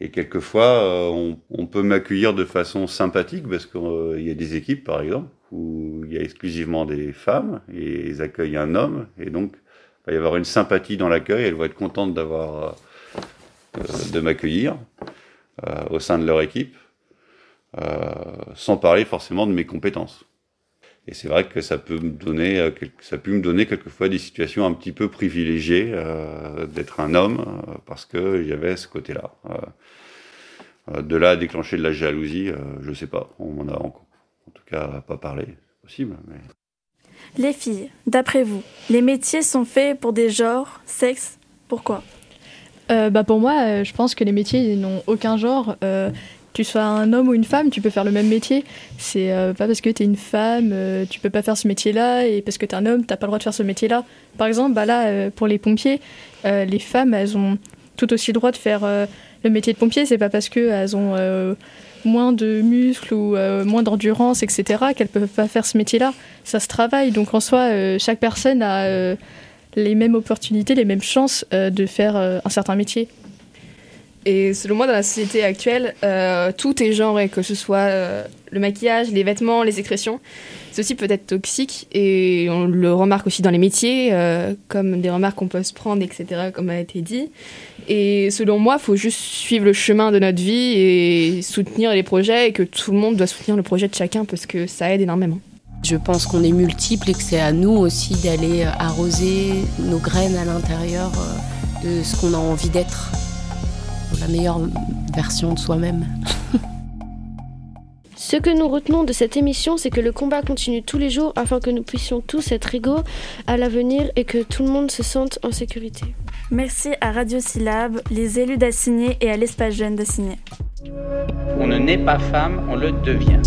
Speaker 34: et quelquefois, euh, on peut m'accueillir de façon sympathique parce qu'il y a des équipes, par exemple, où il y a exclusivement des femmes et ils accueillent un homme. Et donc, il va y avoir une sympathie dans l'accueil. Elles vont être contentes d'avoir, euh, de m'accueillir euh, au sein de leur équipe, euh, sans parler forcément de mes compétences. Et c'est vrai que ça peut me donner, ça peut me donner quelquefois des situations un petit peu privilégiées d'être un homme parce que avait ce côté-là. De là à déclencher de la jalousie, je sais pas. On m'en a en, en tout cas pas parlé. C'est possible. Mais...
Speaker 35: Les filles, d'après vous, les métiers sont faits pour des genres, sexe, pourquoi?
Speaker 10: Euh, bah pour moi, euh, je pense que les métiers ils n'ont aucun genre. Euh, tu sois un homme ou une femme, tu peux faire le même métier. C'est euh, pas parce que tu es une femme, euh, tu peux pas faire ce métier-là, et parce que tu es un homme, t'as pas le droit de faire ce métier-là. Par exemple, bah là, euh, pour les pompiers, euh, les femmes, elles ont tout aussi le droit de faire euh, le métier de pompier. C'est pas parce qu'elles ont euh, moins de muscles ou euh, moins d'endurance, etc., qu'elles peuvent pas faire ce métier-là. Ça se travaille. Donc en soi, euh, chaque personne a euh, les mêmes opportunités, les mêmes chances de faire un certain métier.
Speaker 9: Et selon moi, dans la société actuelle, tout est genré, que ce soit le maquillage, les vêtements, les expressions. Ceci peut être toxique et on le remarque aussi dans les métiers, comme des remarques qu'on peut se prendre, etc., comme a été dit. Et selon moi, il faut juste suivre le chemin de notre vie et soutenir les projets et que tout le monde doit soutenir le projet de chacun parce que ça aide énormément.
Speaker 13: Je pense qu'on est multiples et que c'est à nous aussi d'aller arroser nos graines à l'intérieur de ce qu'on a envie d'être la meilleure version de soi-même.
Speaker 14: Ce que nous retenons de cette émission, c'est que le combat continue tous les jours afin que nous puissions tous être égaux à l'avenir et que tout le monde se sente en sécurité.
Speaker 35: Merci à Radio Syllab, les élus d'Assigné et à l'Espace Jeune d'Assigné.
Speaker 36: On ne naît pas femme, on le devient.